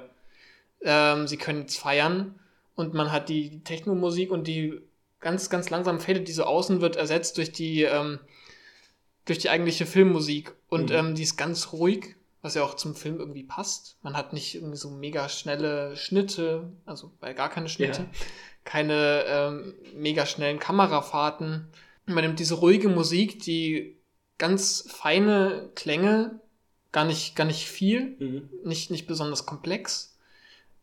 Speaker 2: Ähm, sie können jetzt feiern und man hat die, die Techno-Musik und die ganz, ganz langsam fadet die so außen, wird ersetzt durch die, ähm, durch die eigentliche Filmmusik. Und
Speaker 1: Mhm.
Speaker 2: ähm, die ist ganz ruhig, was ja auch zum Film irgendwie passt. Man hat nicht irgendwie so mega schnelle Schnitte, also bei gar keine Schnitte,
Speaker 1: Ja.
Speaker 2: keine ähm, mega schnellen Kamerafahrten. Man nimmt diese ruhige Musik, die ganz feine Klänge, gar nicht, gar nicht viel,
Speaker 1: Mhm.
Speaker 2: nicht, nicht besonders komplex,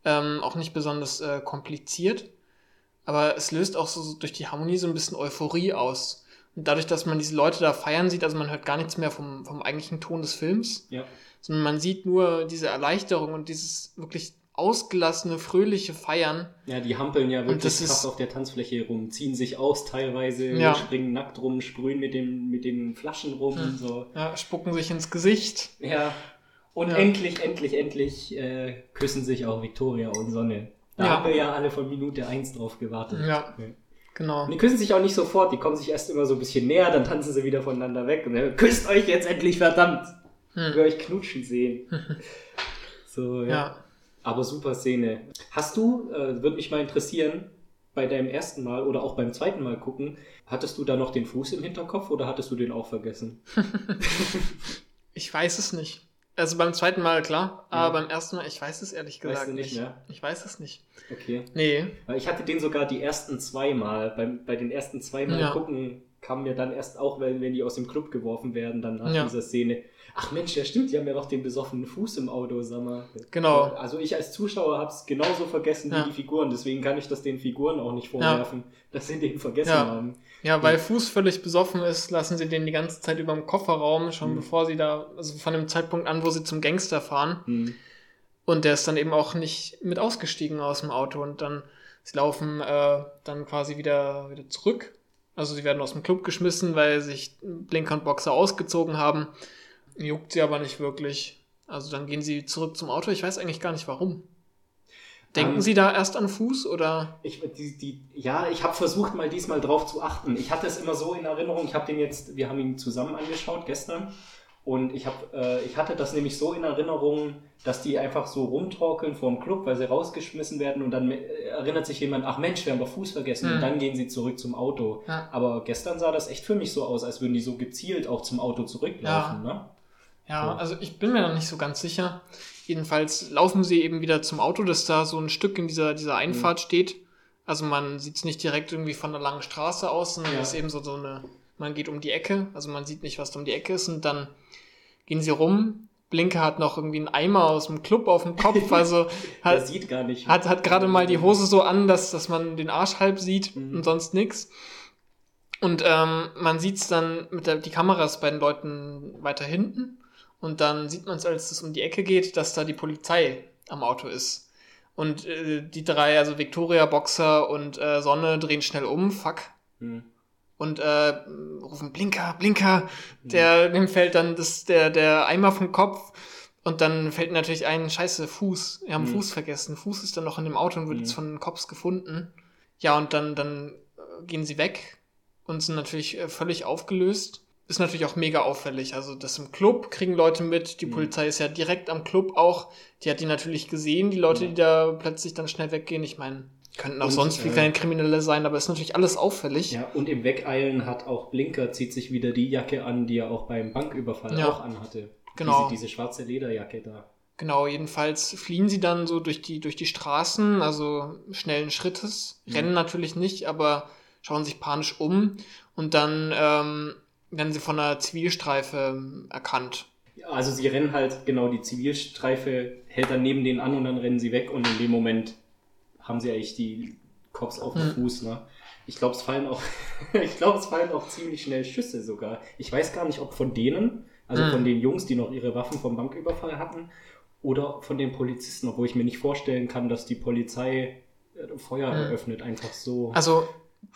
Speaker 2: ähm, auch nicht besonders äh, kompliziert, aber es löst auch so durch die Harmonie so ein bisschen Euphorie aus. Und dadurch, dass man diese Leute da feiern sieht, also man hört gar nichts mehr vom, vom eigentlichen Ton des Films,
Speaker 1: Ja.
Speaker 2: Sondern man sieht nur diese Erleichterung und dieses wirklich ausgelassene, fröhliche Feiern.
Speaker 1: Ja, die hampeln ja wirklich
Speaker 2: das
Speaker 1: krass
Speaker 2: ist-
Speaker 1: auf der Tanzfläche rum, ziehen sich aus teilweise,
Speaker 2: Ja.
Speaker 1: springen nackt rum, sprühen mit, dem, mit den Flaschen rum
Speaker 2: Hm.
Speaker 1: und so.
Speaker 2: Ja, spucken sich ins Gesicht.
Speaker 1: Ja. Und
Speaker 2: Ja.
Speaker 1: endlich, endlich, endlich äh, küssen sich auch Victoria und Sonne. Da
Speaker 2: Ja.
Speaker 1: haben wir ja alle von Minute eins drauf gewartet.
Speaker 2: Ja. Genau.
Speaker 1: Und die küssen sich auch nicht sofort, die kommen sich erst immer so ein bisschen näher, dann tanzen sie wieder voneinander weg und dann, küsst euch jetzt endlich, verdammt!
Speaker 2: Hm.
Speaker 1: Ich will euch knutschen sehen. so, ja.
Speaker 2: Ja.
Speaker 1: Aber super Szene. Hast du, äh, würde mich mal interessieren, bei deinem ersten Mal oder auch beim zweiten Mal gucken, hattest du da noch den Fuß im Hinterkopf oder hattest du den auch vergessen?
Speaker 2: Ich weiß es nicht. Also beim zweiten Mal, klar,
Speaker 1: Ja.
Speaker 2: aber beim ersten Mal, ich weiß es ehrlich
Speaker 1: Weißt
Speaker 2: gesagt
Speaker 1: du nicht mehr?
Speaker 2: Ich weiß es nicht.
Speaker 1: Okay.
Speaker 2: Nee.
Speaker 1: Weil ich hatte den sogar die ersten zweimal. Beim, bei den ersten zweimal
Speaker 2: Ja.
Speaker 1: gucken kam mir dann erst auch, wenn, wenn die aus dem Club geworfen werden, dann nach
Speaker 2: Ja.
Speaker 1: dieser Szene. Ach Mensch, ja stimmt, die haben ja noch den besoffenen Fuß im Auto, sag mal.
Speaker 2: Genau.
Speaker 1: Also ich als Zuschauer habe es genauso vergessen
Speaker 2: Ja.
Speaker 1: wie die Figuren, deswegen kann ich das den Figuren auch nicht vorwerfen, dass sie den vergessen
Speaker 2: Ja.
Speaker 1: haben.
Speaker 2: Ja, weil Fuß völlig besoffen ist, lassen sie den die ganze Zeit über dem Kofferraum, schon
Speaker 1: Mhm.
Speaker 2: bevor sie da, also von dem Zeitpunkt an, wo sie zum Gangster fahren.
Speaker 1: Hm.
Speaker 2: Und der ist dann eben auch nicht mit ausgestiegen aus dem Auto und dann, sie laufen äh, dann quasi wieder, wieder zurück. Also sie werden aus dem Club geschmissen, weil sich Blinker und Boxer ausgezogen haben. Juckt sie aber nicht wirklich. Also dann gehen sie zurück zum Auto. Ich weiß eigentlich gar nicht warum. Denken
Speaker 1: Ähm,
Speaker 2: Sie da erst an Fuß oder?
Speaker 1: Ich, die, die, ja, ich habe versucht, mal diesmal drauf zu achten. Ich hatte es immer so in Erinnerung, ich habe den jetzt, wir haben ihn zusammen angeschaut gestern und ich, hab, äh, ich hatte das nämlich so in Erinnerung, dass die einfach so rumtorkeln vor dem Club, weil sie rausgeschmissen werden und dann äh, erinnert sich jemand, ach Mensch, wir haben doch Fuß vergessen
Speaker 2: Hm.
Speaker 1: und dann gehen sie zurück zum Auto.
Speaker 2: Ja.
Speaker 1: Aber gestern sah das echt für mich so aus, als würden die so gezielt auch zum Auto zurücklaufen. Ne?
Speaker 2: Ja,
Speaker 1: So.
Speaker 2: also ich bin mir noch nicht so ganz sicher. Jedenfalls laufen sie eben wieder zum Auto, das da so ein Stück in dieser, dieser Einfahrt steht. Also man sieht es nicht direkt irgendwie von einer langen Straße aus, sondern
Speaker 1: Ja.
Speaker 2: es ist eben so, so eine, man geht um die Ecke, also man sieht nicht, was da um die Ecke ist und dann gehen sie rum. Blinker hat noch irgendwie einen Eimer aus dem Club auf dem Kopf, also hat,
Speaker 1: sieht gar nicht.
Speaker 2: hat, hat gerade mal die Hose so an, dass, dass man den Arsch halb sieht
Speaker 1: Mhm.
Speaker 2: und sonst nix. Und ähm, man sieht's dann mit der, die Kamera ist bei den Leuten weiter hinten. Und dann sieht man es, als es um die Ecke geht, dass da die Polizei am Auto ist. Und äh, die drei, also Victoria, Boxer und äh, Sonne, drehen schnell um, fuck.
Speaker 1: Hm.
Speaker 2: Und äh, rufen Blinker, Blinker. Der, dem fällt dann das, der, der Eimer vom Kopf. Und dann fällt natürlich ein, scheiße, Fuß. Wir haben
Speaker 1: Mhm.
Speaker 2: Fuß vergessen. Fuß ist dann noch in dem Auto und wird
Speaker 1: Mhm.
Speaker 2: jetzt von den Cops gefunden. Ja, und dann, dann äh, gehen sie weg und sind natürlich äh, völlig aufgelöst. Ist natürlich auch mega auffällig. Also das im Club kriegen Leute mit. Die
Speaker 1: Mhm.
Speaker 2: Polizei ist ja direkt am Club auch. Die hat die natürlich gesehen, die Leute, die da plötzlich dann schnell weggehen. Ich meine, könnten auch
Speaker 1: Und,
Speaker 2: sonst viel
Speaker 1: äh,
Speaker 2: kleine Kriminelle sein, aber ist natürlich alles auffällig.
Speaker 1: Ja, und im Wegeilen hat auch Blinker, zieht sich wieder die Jacke an, die er auch beim Banküberfall
Speaker 2: Ja.
Speaker 1: auch anhatte.
Speaker 2: Genau.
Speaker 1: Diese, diese schwarze Lederjacke da.
Speaker 2: Genau, jedenfalls fliehen sie dann so durch die, durch die Straßen, also schnellen Schrittes,
Speaker 1: Mhm.
Speaker 2: rennen natürlich nicht, aber schauen sich panisch um und dann ähm, werden sie von einer Zivilstreife ähm, erkannt.
Speaker 1: Ja, Also sie rennen halt, genau, die Zivilstreife hält dann neben denen an und dann rennen sie weg und in dem Moment haben sie eigentlich die Cops auf dem
Speaker 2: Mhm.
Speaker 1: Fuß, ne? Ich glaube, es fallen auch, ich glaube, es fallen auch ziemlich schnell Schüsse sogar. Ich weiß gar nicht, ob von denen, also
Speaker 2: Mhm.
Speaker 1: von den Jungs, die noch ihre Waffen vom Banküberfall hatten, oder von den Polizisten, obwohl ich mir nicht vorstellen kann, dass die Polizei äh, Feuer
Speaker 2: Mhm.
Speaker 1: eröffnet, einfach so.
Speaker 2: Also,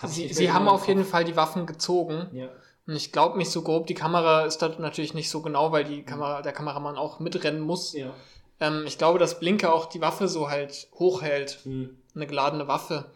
Speaker 2: sie, sie haben auf jeden. Fall die Waffen gezogen.
Speaker 1: ja.
Speaker 2: Und ich glaube nicht so grob, die Kamera ist da natürlich nicht so genau, weil die Kamera, der Kameramann auch mitrennen muss.
Speaker 1: Ja.
Speaker 2: Ähm, ich glaube, dass Blinker auch die Waffe so halt hochhält.
Speaker 1: Hm.
Speaker 2: Eine geladene Waffe.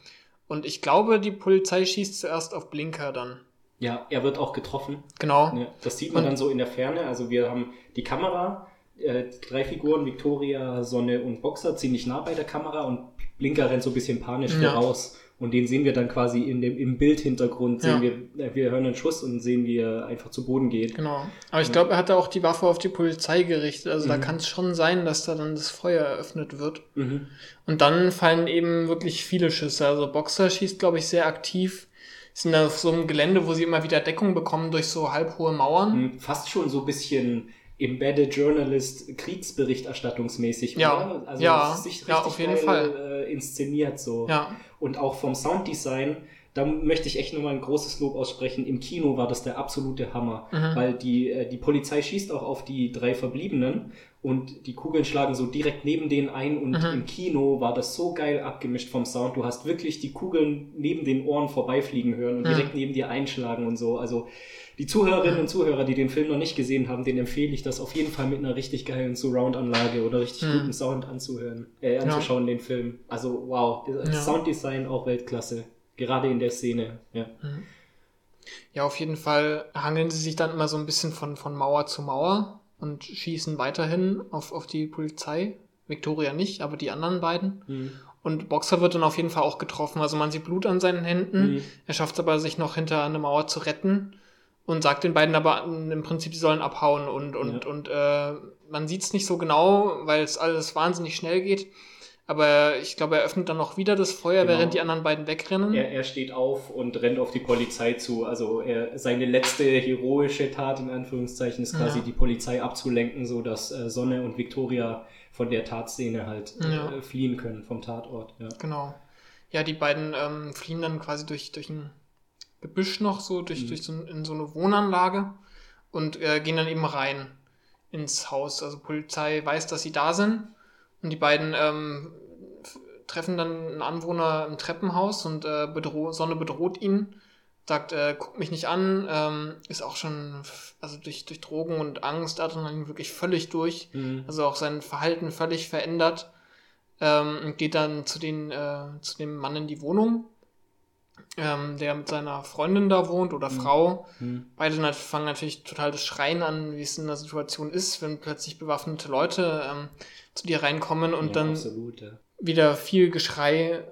Speaker 2: Und ich glaube, die Polizei schießt zuerst auf Blinker dann.
Speaker 1: ja, er wird auch getroffen.
Speaker 2: Genau.
Speaker 1: Ja, das sieht man
Speaker 2: Und-
Speaker 1: dann so in der Ferne. Also wir haben die Kamera, äh, drei Figuren, Victoria, Sonne und Boxer, ziemlich nah bei der Kamera und Blinker rennt so ein bisschen panisch
Speaker 2: Ja.
Speaker 1: voraus. Und den sehen wir dann quasi in dem, im Bildhintergrund, sehen
Speaker 2: Ja.
Speaker 1: wir, äh, wir hören einen Schuss und sehen, wie er einfach zu Boden geht.
Speaker 2: Genau. Aber ich glaube, er hat da auch die Waffe auf die Polizei gerichtet. Also da
Speaker 1: Mhm.
Speaker 2: kann es schon sein, dass da dann das Feuer eröffnet wird.
Speaker 1: Mhm.
Speaker 2: Und dann fallen eben wirklich viele Schüsse. Also Boxer schießt, glaube ich, sehr aktiv. Sind auf so einem Gelände, wo sie immer wieder Deckung bekommen durch so halbhohe Mauern.
Speaker 1: Hm, Fast schon so ein bisschen Embedded Journalist Kriegsberichterstattungsmäßig,
Speaker 2: Ja.
Speaker 1: oder? Also
Speaker 2: Ja. Ja, auf jeden Fall.
Speaker 1: Äh, inszeniert so.
Speaker 2: Ja.
Speaker 1: Und auch vom Sounddesign, da möchte ich echt nochmal ein großes Lob aussprechen. Im Kino war das der absolute Hammer,
Speaker 2: Mhm.
Speaker 1: weil die, äh, die Polizei schießt auch auf die drei Verbliebenen und die Kugeln schlagen so direkt neben denen ein und
Speaker 2: Mhm.
Speaker 1: im Kino war das so geil abgemischt vom Sound. Du hast wirklich die Kugeln neben den Ohren vorbeifliegen hören und
Speaker 2: Mhm.
Speaker 1: direkt neben dir einschlagen und so. Also die Zuhörerinnen und Zuhörer, die den Film noch nicht gesehen haben, denen empfehle ich das auf jeden Fall mit einer richtig geilen Surround-Anlage oder richtig
Speaker 2: Mhm.
Speaker 1: guten Sound anzuhören, äh, anzuschauen, den Film. Also wow, das
Speaker 2: Ja.
Speaker 1: Sounddesign auch Weltklasse. Gerade in der Szene, ja.
Speaker 2: Ja, auf jeden Fall hangeln sie sich dann immer so ein bisschen von, von Mauer zu Mauer und schießen weiterhin auf, auf die Polizei. Victoria nicht, aber die anderen beiden.
Speaker 1: Mhm.
Speaker 2: Und Boxer wird dann auf jeden Fall auch getroffen. Also man sieht Blut an seinen Händen.
Speaker 1: Mhm.
Speaker 2: Er schafft es aber, sich noch hinter eine Mauer zu retten und sagt den beiden aber im Prinzip, sie sollen abhauen. Und, und,
Speaker 1: Ja.
Speaker 2: und äh, man sieht es nicht so genau, weil es alles wahnsinnig schnell geht. Aber ich glaube, er öffnet dann noch wieder das Feuer,
Speaker 1: Genau.
Speaker 2: während die anderen beiden wegrennen.
Speaker 1: Er, er steht auf und rennt auf die Polizei zu. Also er, seine letzte heroische Tat in Anführungszeichen ist quasi
Speaker 2: Ja.
Speaker 1: die Polizei abzulenken, so dass äh, Sonne und Victoria von der Tatszene halt
Speaker 2: Ja.
Speaker 1: äh, fliehen können vom Tatort. Ja.
Speaker 2: Genau. Ja, die beiden ähm, fliehen dann quasi durch, durch ein Gebüsch noch, so durch,
Speaker 1: Mhm.
Speaker 2: durch so, in so eine Wohnanlage und äh, gehen dann eben rein ins Haus. Also Polizei weiß, dass sie da sind und die beiden ähm, treffen dann einen Anwohner im Treppenhaus und äh, bedroh Sonne bedroht ihn, sagt, äh, guck mich nicht an, ähm, ist auch schon also durch, durch Drogen und Angst, Adrenalin wirklich völlig durch
Speaker 1: Mhm.
Speaker 2: also auch sein Verhalten völlig verändert ähm, und geht dann zu, den, äh, zu dem Mann in die Wohnung, ähm, der mit seiner Freundin da wohnt oder Frau.
Speaker 1: Mhm.
Speaker 2: Beide fangen natürlich total das Schreien an, wie es in der Situation ist, wenn plötzlich bewaffnete Leute ähm, zu dir reinkommen und
Speaker 1: ja,
Speaker 2: dann
Speaker 1: absolut, ja.
Speaker 2: wieder viel Geschrei.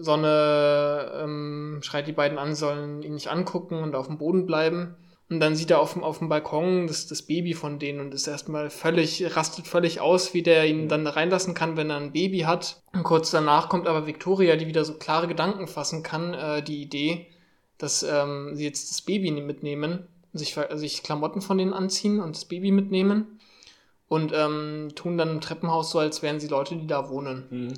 Speaker 2: Sonne ähm, schreit die beiden an, sollen ihn nicht angucken und auf dem Boden bleiben. Und dann sieht er auf dem, auf dem Balkon das, das Baby von denen und ist erstmal völlig, rastet völlig aus, wie der ihn dann reinlassen kann, wenn er ein Baby hat. Und kurz danach kommt aber Victoria, die wieder so klare Gedanken fassen kann, äh, die Idee, dass ähm, sie jetzt das Baby mitnehmen, sich, sich Klamotten von denen anziehen und das Baby mitnehmen und ähm, tun dann im Treppenhaus so, als wären sie Leute, die da wohnen.
Speaker 1: Mhm.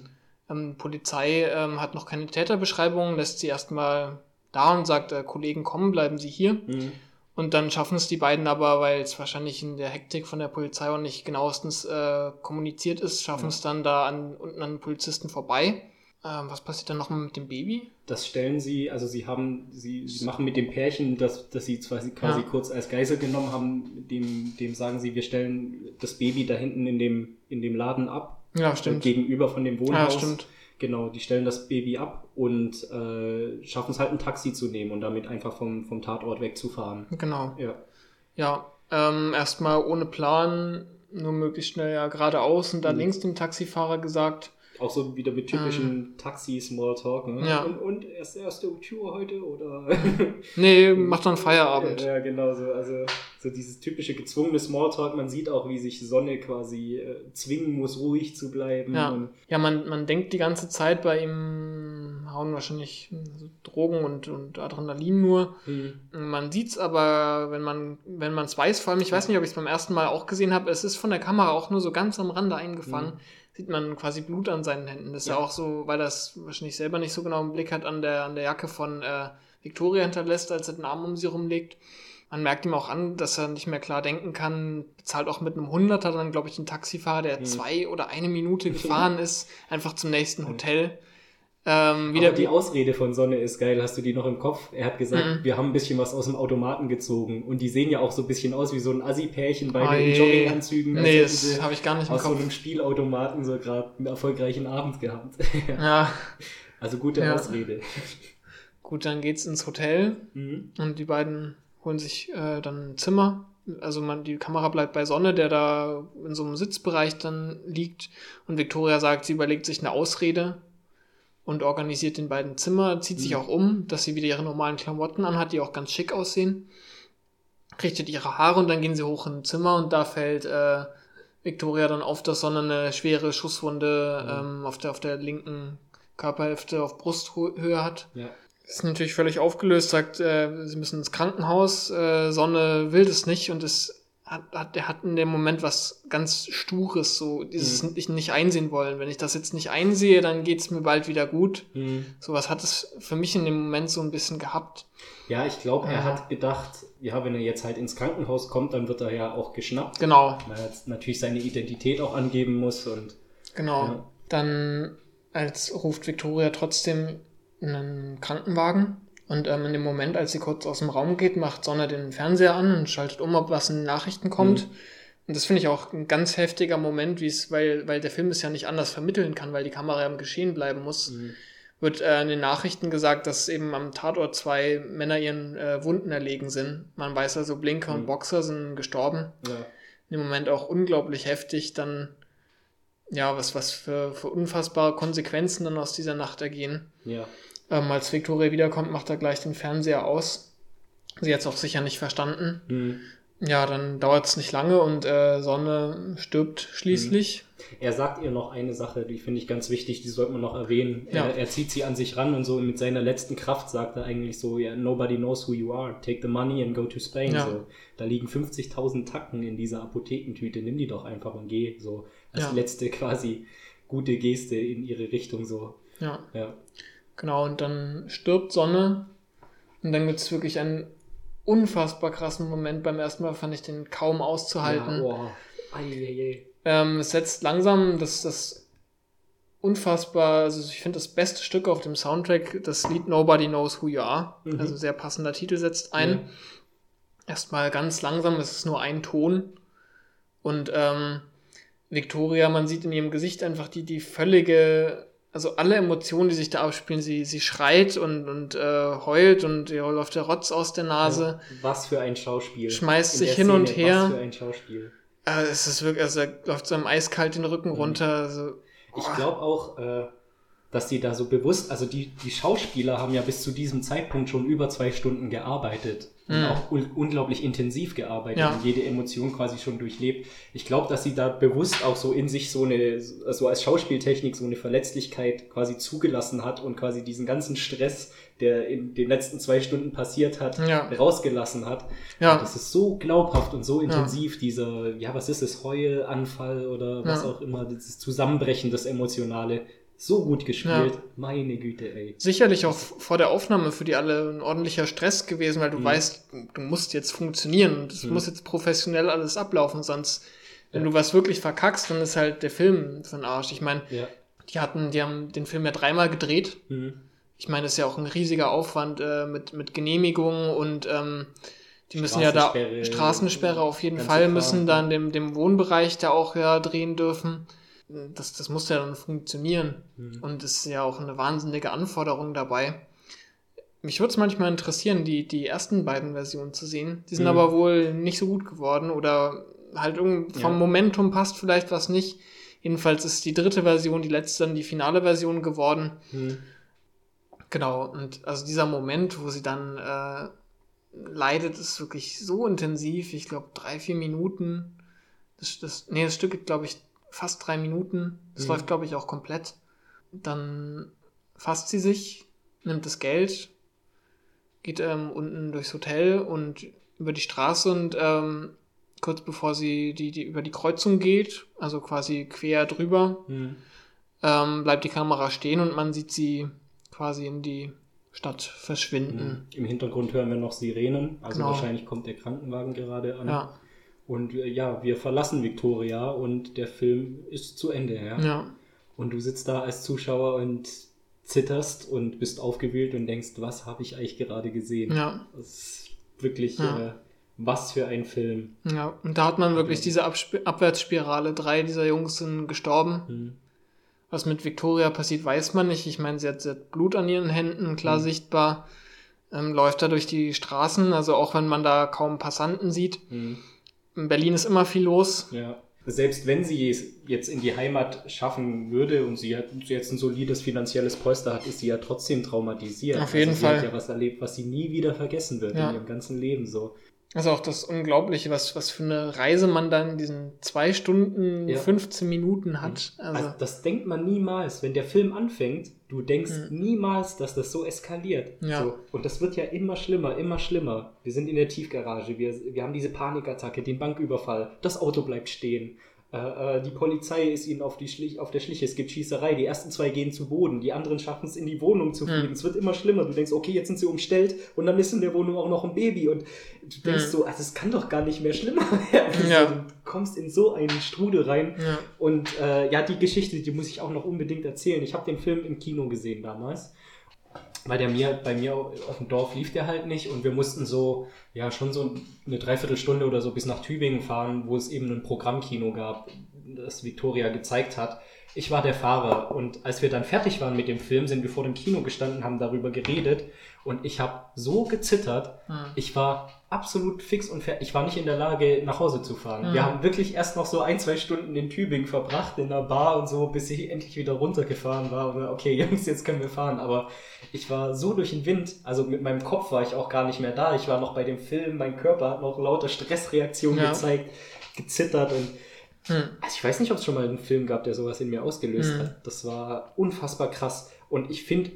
Speaker 2: Ähm, Polizei ähm, hat noch keine Täterbeschreibung, lässt sie erstmal da und sagt, äh, Kollegen kommen, bleiben Sie hier.
Speaker 1: Mhm.
Speaker 2: Und dann schaffen es die beiden aber, weil es wahrscheinlich in der Hektik von der Polizei auch nicht genauestens äh, kommuniziert ist, schaffen es dann da an, unten an den Polizisten vorbei. Ähm, was passiert dann nochmal mit dem Baby?
Speaker 1: Das stellen sie, also sie haben, sie, sie machen mit dem Pärchen, das, das sie quasi, quasi
Speaker 2: Ja.
Speaker 1: kurz als Geisel genommen haben, dem, dem sagen sie, wir stellen das Baby da hinten in dem, in dem Laden ab,
Speaker 2: Ja, stimmt.
Speaker 1: gegenüber von dem
Speaker 2: Ja,
Speaker 1: Wohnhaus.
Speaker 2: stimmt.
Speaker 1: Genau, die stellen das Baby ab und äh, schaffen es halt ein Taxi zu nehmen und damit einfach vom, vom Tatort wegzufahren.
Speaker 2: Genau.
Speaker 1: Ja.
Speaker 2: Ja, ähm, erstmal ohne Plan, nur möglichst schnell ja geradeaus und dann
Speaker 1: Mhm.
Speaker 2: links dem Taxifahrer gesagt,
Speaker 1: Auch so wieder mit typischen Taxi-Smalltalk. Ne?
Speaker 2: Ja.
Speaker 1: Und, und erst erste Tour heute oder?
Speaker 2: nee, mach dann Feierabend.
Speaker 1: Ja, genau so. Also so dieses typische gezwungene Smalltalk. Man sieht auch, wie sich Sonne quasi äh, zwingen muss, ruhig zu bleiben.
Speaker 2: Ja, ja man, man denkt die ganze Zeit, bei ihm hauen wahrscheinlich Drogen und, und Adrenalin nur.
Speaker 1: hm,
Speaker 2: Man sieht's aber, wenn man es weiß, vor allem, ich weiß nicht, ob ich es beim ersten Mal auch gesehen habe, es ist von der Kamera auch nur so ganz am Rande eingefangen.
Speaker 1: Mhm.
Speaker 2: Sieht man quasi Blut an seinen Händen. Das ist ja,
Speaker 1: Ja.
Speaker 2: auch so, weil das wahrscheinlich selber nicht so genau im Blick hat, an der, an der Jacke von äh, Victoria hinterlässt, als er den Arm um sie rumlegt. Man merkt ihm auch an, dass er nicht mehr klar denken kann, bezahlt auch mit einem Hunderter dann, glaube ich, einen Taxifahrer, der
Speaker 1: Mhm.
Speaker 2: zwei oder eine Minute gefahren ist, einfach zum nächsten Hotel. Ähm, wieder
Speaker 1: Aber die Ausrede von Sonne ist geil. Hast du die noch im Kopf? Er hat gesagt,
Speaker 2: Mhm.
Speaker 1: wir haben ein bisschen was aus dem Automaten gezogen. Und die sehen ja auch so ein bisschen aus wie so ein Assi-Pärchen beide
Speaker 2: Ei.
Speaker 1: in Jogginganzügen.
Speaker 2: Nee,
Speaker 1: hätten
Speaker 2: das habe ich gar nicht im
Speaker 1: aus so
Speaker 2: Kopf.
Speaker 1: einem Spielautomaten so gerade einen erfolgreichen Abend gehabt.
Speaker 2: Ja,
Speaker 1: also gute
Speaker 2: Ja.
Speaker 1: Ausrede.
Speaker 2: gut, dann geht's ins Hotel
Speaker 1: Mhm.
Speaker 2: und die beiden holen sich äh, dann ein Zimmer. Also man, die Kamera bleibt bei Sonne, der da in so einem Sitzbereich dann liegt. Und Victoria sagt, sie überlegt sich eine Ausrede und organisiert den beiden Zimmer, zieht sich
Speaker 1: Mhm.
Speaker 2: auch um, dass sie wieder ihre normalen Klamotten anhat, die auch ganz schick aussehen. Richtet ihre Haare und dann gehen sie hoch in ein Zimmer und da fällt äh, Victoria dann auf, dass Sonne eine schwere Schusswunde ähm, auf, der, auf der linken Körperhälfte auf Brusthöhe hat.
Speaker 1: Ja.
Speaker 2: Ist natürlich völlig aufgelöst, sagt, äh, sie müssen ins Krankenhaus, äh, Sonne will das nicht und es hat, hat, er hat in dem Moment was ganz Stures, so dieses
Speaker 1: Mhm.
Speaker 2: nicht, einsehen wollen. Wenn ich das jetzt nicht einsehe, dann geht's mir bald wieder gut.
Speaker 1: Mhm.
Speaker 2: Sowas hat es für mich in dem Moment so ein bisschen gehabt.
Speaker 1: Ja, ich glaube, er
Speaker 2: Ja.
Speaker 1: hat gedacht, ja, wenn er jetzt halt ins Krankenhaus kommt, dann wird er ja auch geschnappt.
Speaker 2: Genau,
Speaker 1: Weil er jetzt natürlich seine Identität auch angeben muss und
Speaker 2: genau.
Speaker 1: Ja.
Speaker 2: Dann als ruft Victoria trotzdem einen Krankenwagen. Und ähm, in dem Moment, als sie kurz aus dem Raum geht, macht Sonne den Fernseher an und schaltet um, ob was in den Nachrichten kommt.
Speaker 1: Mhm.
Speaker 2: Und das finde ich auch ein ganz heftiger Moment, wie es, weil, weil der Film es ja nicht anders vermitteln kann, weil die Kamera im Geschehen bleiben muss.
Speaker 1: Mhm.
Speaker 2: Wird äh, in den Nachrichten gesagt, dass eben am Tatort zwei Männer ihren äh, Wunden erlegen sind. Man weiß also, Blinker und
Speaker 1: Mhm.
Speaker 2: Boxer sind gestorben.
Speaker 1: ja.
Speaker 2: In dem Moment auch unglaublich heftig, dann ja, was, was für, für unfassbare Konsequenzen dann aus dieser Nacht ergehen.
Speaker 1: ja.
Speaker 2: Ähm, als Victoria wiederkommt, macht er gleich den Fernseher aus. Sie hat es auch sicher nicht verstanden.
Speaker 1: Mhm.
Speaker 2: Ja, dann dauert es nicht lange und äh, Sonne stirbt schließlich.
Speaker 1: Er sagt ihr noch eine Sache, die finde ich ganz wichtig, die sollte man noch erwähnen.
Speaker 2: Ja.
Speaker 1: Er, er zieht sie an sich ran und so mit seiner letzten Kraft sagt er eigentlich so, ja, nobody knows who you are, take the money and go to Spain.
Speaker 2: Ja.
Speaker 1: So, da liegen 50.000 Tacken in dieser Apothekentüte, nimm die doch einfach und geh. So als
Speaker 2: Ja.
Speaker 1: letzte quasi gute Geste in ihre Richtung so.
Speaker 2: Ja,
Speaker 1: Ja.
Speaker 2: Genau. Und dann stirbt Sonne. Und dann gibt es wirklich einen unfassbar krassen Moment. Beim ersten Mal fand ich den kaum auszuhalten.
Speaker 1: Ja, oh. Ei, ei, ei.
Speaker 2: Ähm, es setzt langsam das, das unfassbar, also ich finde das beste Stück auf dem Soundtrack, das Lied Nobody Knows Who You Are.
Speaker 1: Mhm.
Speaker 2: Also sehr passender Titel setzt ein.
Speaker 1: Ja.
Speaker 2: Erstmal ganz langsam, es ist nur ein Ton. Und ähm, Victoria, man sieht in ihrem Gesicht einfach die, die völlige, also alle Emotionen, die sich da abspielen. Sie, sie schreit und, und äh, heult und ihr läuft der Rotz aus der Nase.
Speaker 1: Ja. Was für ein Schauspiel.
Speaker 2: Schmeißt sich hin und
Speaker 1: Szene,
Speaker 2: her.
Speaker 1: Was für ein Schauspiel.
Speaker 2: Äh, es ist wirklich, also er läuft so einem eiskalt den Rücken runter. Also,
Speaker 1: Ich glaube auch, äh, dass die da so bewusst, also die, die Schauspieler haben ja bis zu diesem Zeitpunkt schon über zwei Stunden gearbeitet und
Speaker 2: Mhm.
Speaker 1: auch un unglaublich intensiv gearbeitet
Speaker 2: Ja.
Speaker 1: und jede Emotion quasi schon durchlebt. Ich glaube, dass sie da bewusst auch so in sich so eine, so als Schauspieltechnik so eine Verletzlichkeit quasi zugelassen hat und quasi diesen ganzen Stress, der in den letzten zwei Stunden passiert hat,
Speaker 2: Ja.
Speaker 1: rausgelassen hat.
Speaker 2: Ja.
Speaker 1: Und Das ist so glaubhaft und so intensiv, dieser, ja, was ist es, Heulanfall oder was
Speaker 2: Ja.
Speaker 1: auch immer, dieses Zusammenbrechen, das Emotionale. So gut gespielt. Meine Güte, ey.
Speaker 2: sicherlich auch vor der Aufnahme für die alle ein ordentlicher Stress gewesen, weil du
Speaker 1: Mhm.
Speaker 2: weißt, du musst jetzt funktionieren und es
Speaker 1: Mhm.
Speaker 2: muss jetzt professionell alles ablaufen, sonst, wenn
Speaker 1: Ja.
Speaker 2: du was wirklich verkackst, dann ist halt der Film für den Arsch. Ich meine,
Speaker 1: Ja.
Speaker 2: die hatten, die haben den Film ja dreimal gedreht.
Speaker 1: Mhm.
Speaker 2: Ich meine, das ist ja auch ein riesiger Aufwand äh, mit, mit Genehmigungen und ähm, die müssen ja da
Speaker 1: Straßensperre,
Speaker 2: auf jeden Fall, müssen
Speaker 1: ja.
Speaker 2: da in dem, dem Wohnbereich da auch ja drehen dürfen. Das, das muss ja dann funktionieren.
Speaker 1: Mhm.
Speaker 2: Und es ist ja auch eine wahnsinnige Anforderung dabei. Mich würde es manchmal interessieren, die, die ersten beiden Versionen zu sehen. Die sind
Speaker 1: Mhm.
Speaker 2: aber wohl nicht so gut geworden oder halt irgend vom
Speaker 1: Ja.
Speaker 2: Momentum passt vielleicht was nicht. Jedenfalls ist die dritte Version, die letzte, dann die finale Version geworden.
Speaker 1: Mhm.
Speaker 2: Genau, und also dieser Moment, wo sie dann äh, leidet, ist wirklich so intensiv. Ich glaube, drei, vier Minuten. Das, das, nee, das Stück geht, glaube ich, fast drei Minuten. Das
Speaker 1: Mhm.
Speaker 2: läuft, glaube ich, auch komplett. Dann fasst sie sich, nimmt das Geld, geht ähm, unten durchs Hotel und über die Straße und ähm, kurz bevor sie die, die über die Kreuzung geht, also quasi quer drüber,
Speaker 1: Mhm.
Speaker 2: ähm, bleibt die Kamera stehen und man sieht sie quasi in die Stadt verschwinden.
Speaker 1: Im Hintergrund hören wir noch Sirenen, also
Speaker 2: Genau.
Speaker 1: wahrscheinlich kommt der Krankenwagen gerade an.
Speaker 2: Ja,
Speaker 1: Und äh, ja, wir verlassen Victoria und der Film ist zu Ende, ja.
Speaker 2: ja,
Speaker 1: Und du sitzt da als Zuschauer und zitterst und bist aufgewühlt und denkst, was habe ich eigentlich gerade gesehen?
Speaker 2: ja,
Speaker 1: Das ist wirklich,
Speaker 2: Ja.
Speaker 1: äh, was für ein Film.
Speaker 2: ja. Und da hat man wirklich diese Absp Abwärtsspirale. Drei dieser Jungs sind gestorben.
Speaker 1: Hm.
Speaker 2: Was mit Victoria passiert, weiß man nicht. Ich meine, sie hat, sie hat Blut an ihren Händen, klar
Speaker 1: Mhm.
Speaker 2: sichtbar. Ähm, läuft da durch die Straßen, also auch wenn man da kaum Passanten sieht.
Speaker 1: Hm.
Speaker 2: In Berlin ist immer viel los.
Speaker 1: Ja. Selbst wenn sie es jetzt in die Heimat schaffen würde und sie hat jetzt ein solides finanzielles Polster hat, ist sie ja trotzdem traumatisiert.
Speaker 2: Auf jeden
Speaker 1: also sie
Speaker 2: Fall.
Speaker 1: hat ja was erlebt, was sie nie wieder vergessen wird
Speaker 2: Ja.
Speaker 1: in ihrem ganzen Leben so.
Speaker 2: Also auch das Unglaubliche, was, was für eine Reise man dann in diesen zwei Stunden,
Speaker 1: Ja.
Speaker 2: 15 Minuten hat. Also,
Speaker 1: Also das denkt man niemals, wenn der Film anfängt. Du denkst
Speaker 2: Mhm.
Speaker 1: niemals, dass das so eskaliert.
Speaker 2: Ja.
Speaker 1: So. Und das wird ja immer schlimmer, immer schlimmer. Wir sind in der Tiefgarage, wir, wir haben diese Panikattacke, den Banküberfall, das Auto bleibt stehen. Äh, äh, die Polizei ist ihnen auf, die Schlich, auf der Schliche, es gibt Schießerei, die ersten zwei gehen zu Boden, die anderen schaffen es in die Wohnung zu fliehen.
Speaker 2: Mhm.
Speaker 1: Es wird immer schlimmer. Du denkst, okay, jetzt sind sie umstellt und dann ist in der Wohnung auch noch ein Baby. Und du denkst
Speaker 2: Mhm.
Speaker 1: so, also es kann doch gar nicht mehr schlimmer werden.
Speaker 2: Ja.
Speaker 1: Kommst in so einen Strudel rein.
Speaker 2: ja.
Speaker 1: Und äh, ja, die Geschichte, die muss ich auch noch unbedingt erzählen. Ich habe den Film im Kino gesehen damals. Weil der mir, bei mir auf dem Dorf lief der halt nicht und wir mussten so, ja, schon so eine Dreiviertelstunde oder so bis nach Tübingen fahren, wo es eben ein Programmkino gab, das Victoria gezeigt hat. Ich war der Fahrer und als wir dann fertig waren mit dem Film, sind wir vor dem Kino gestanden, haben darüber geredet und ich habe so gezittert.
Speaker 2: Hm.
Speaker 1: Ich war absolut fix und fertig. Ich war nicht in der Lage, nach Hause zu fahren.
Speaker 2: Mhm.
Speaker 1: Wir haben wirklich erst noch so ein, zwei Stunden in Tübingen verbracht, in einer Bar und so, bis ich endlich wieder runtergefahren war. Und okay, Jungs, jetzt können wir fahren. Aber ich war so durch den Wind, also mit meinem Kopf war ich auch gar nicht mehr da. Ich war noch bei dem Film, mein Körper hat noch lauter Stressreaktionen
Speaker 2: Ja.
Speaker 1: gezeigt, gezittert und
Speaker 2: Hm.
Speaker 1: also ich weiß nicht, ob es schon mal einen Film gab, der sowas in mir ausgelöst
Speaker 2: Mhm.
Speaker 1: hat. Das war unfassbar krass. Und ich finde,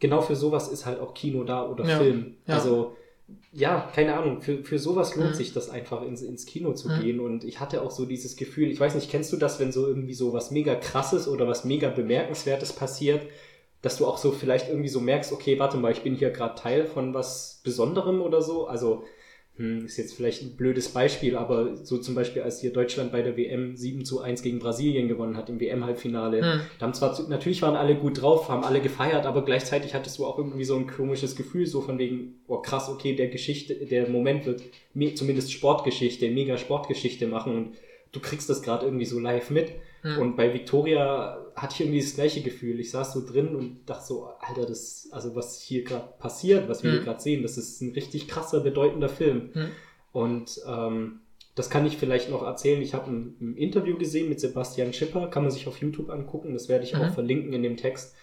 Speaker 1: genau für sowas ist halt auch Kino da oder
Speaker 2: Ja,
Speaker 1: Film.
Speaker 2: ja.
Speaker 1: Also, ja, keine Ahnung, für, für sowas lohnt
Speaker 2: Mhm.
Speaker 1: sich das einfach ins, ins Kino zu
Speaker 2: Mhm.
Speaker 1: gehen. Und ich hatte auch so dieses Gefühl, ich weiß nicht, kennst du das, wenn so irgendwie so was mega krasses oder was mega bemerkenswertes passiert, dass du auch so vielleicht irgendwie so merkst, okay, warte mal, ich bin hier gerade Teil von was Besonderem oder so. Also, hm, ist jetzt vielleicht ein blödes Beispiel, aber so zum Beispiel, als hier Deutschland bei der WM 7 zu 1 gegen Brasilien gewonnen hat im WM-Halbfinale.
Speaker 2: Hm.
Speaker 1: Da haben zwar, natürlich waren alle gut drauf, haben alle gefeiert, aber gleichzeitig hattest du auch irgendwie so ein komisches Gefühl, so von wegen, oh krass, okay, der Geschichte, der Moment wird zumindest Sportgeschichte, mega Sportgeschichte machen und du kriegst das gerade irgendwie so live mit.
Speaker 2: Hm.
Speaker 1: Und bei Victoria hatte ich irgendwie das gleiche Gefühl. Ich saß so drin und dachte so, Alter, das, also was hier gerade passiert, was wir
Speaker 2: Hm.
Speaker 1: hier gerade sehen, das ist ein richtig krasser, bedeutender Film.
Speaker 2: Hm.
Speaker 1: Und ähm, das kann ich vielleicht noch erzählen. Ich habe ein, ein Interview gesehen mit Sebastian Schipper, kann man sich auf YouTube angucken. Das werde ich auch
Speaker 2: Mhm.
Speaker 1: verlinken in dem Text,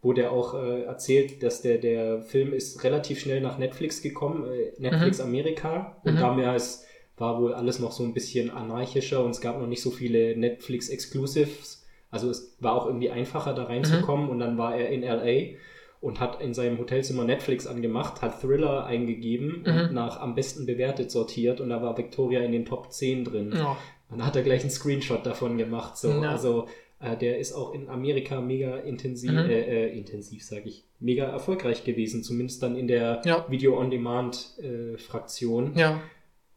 Speaker 1: wo der auch äh, erzählt, dass der, der Film ist relativ schnell nach Netflix gekommen, äh, Netflix Amerika. Und
Speaker 2: Mhm.
Speaker 1: damals war wohl alles noch so ein bisschen anarchischer und es gab noch nicht so viele Netflix Exclusives. Also es war auch irgendwie einfacher da reinzukommen und dann war er in LA und hat in seinem Hotelzimmer Netflix angemacht, hat Thriller eingegeben und
Speaker 2: Mhm.
Speaker 1: nach am besten bewertet sortiert und da war Victoria in den Top 10 drin.
Speaker 2: Ja.
Speaker 1: Und dann hat er gleich einen Screenshot davon gemacht. So.
Speaker 2: Ja.
Speaker 1: Also äh, der ist auch in Amerika mega intensiv,
Speaker 2: Mhm.
Speaker 1: äh, äh, intensiv sage ich, mega erfolgreich gewesen, zumindest dann in der
Speaker 2: Ja.
Speaker 1: Video-on-Demand-Fraktion.
Speaker 2: Ja.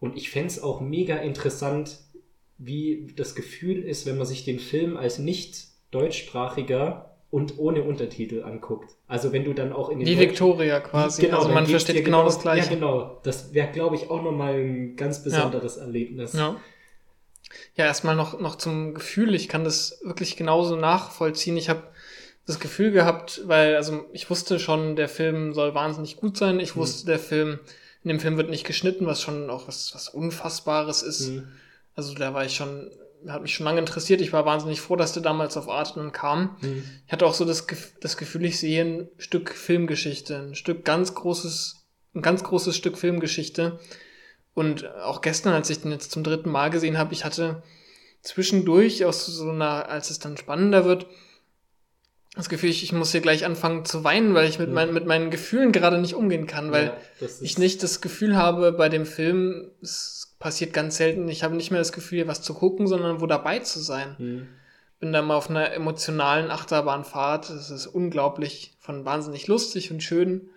Speaker 1: Und ich fänd's auch mega interessant, wie das Gefühl ist, wenn man sich den Film als nicht deutschsprachiger und ohne Untertitel anguckt. Also wenn du dann auch in den Deutsch-
Speaker 2: Victoria quasi.
Speaker 1: Genau,
Speaker 2: also man versteht
Speaker 1: dir
Speaker 2: genau das Gleiche.
Speaker 1: Ja, genau. Das wäre, glaube ich, auch nochmal ein ganz besonderes Erlebnis.
Speaker 2: Ja. Ja, erstmal noch, noch zum Gefühl. Ich kann das wirklich genauso nachvollziehen. Ich habe das Gefühl gehabt, weil, also ich wusste schon, der Film soll wahnsinnig gut sein. Ich
Speaker 1: Mhm.
Speaker 2: wusste, der Film, in dem Film wird nicht geschnitten, was schon auch was, was Unfassbares ist.
Speaker 1: Mhm.
Speaker 2: Also da war ich schon, hat mich schon lange interessiert. Ich war wahnsinnig froh, dass der damals auf Arte dann kam.
Speaker 1: Mhm.
Speaker 2: Ich hatte auch so das, das Gefühl, ich sehe ein Stück Filmgeschichte, ein Stück ganz großes, ein ganz großes Stück Filmgeschichte. Und auch gestern, als ich den jetzt zum dritten Mal gesehen habe, ich hatte zwischendurch aus so einer, als es dann spannender wird, das Gefühl, ich, ich muss hier gleich anfangen zu weinen, weil ich mit,
Speaker 1: Ja.
Speaker 2: meinen mit meinen Gefühlen gerade nicht umgehen kann, weil
Speaker 1: Ja,
Speaker 2: ich nicht das Gefühl habe, bei dem Film, es passiert ganz selten. Ich habe nicht mehr das Gefühl, hier was zu gucken, sondern wo dabei zu sein.
Speaker 1: Mhm.
Speaker 2: Bin da mal auf einer emotionalen Achterbahnfahrt. Das ist unglaublich, von wahnsinnig lustig und schön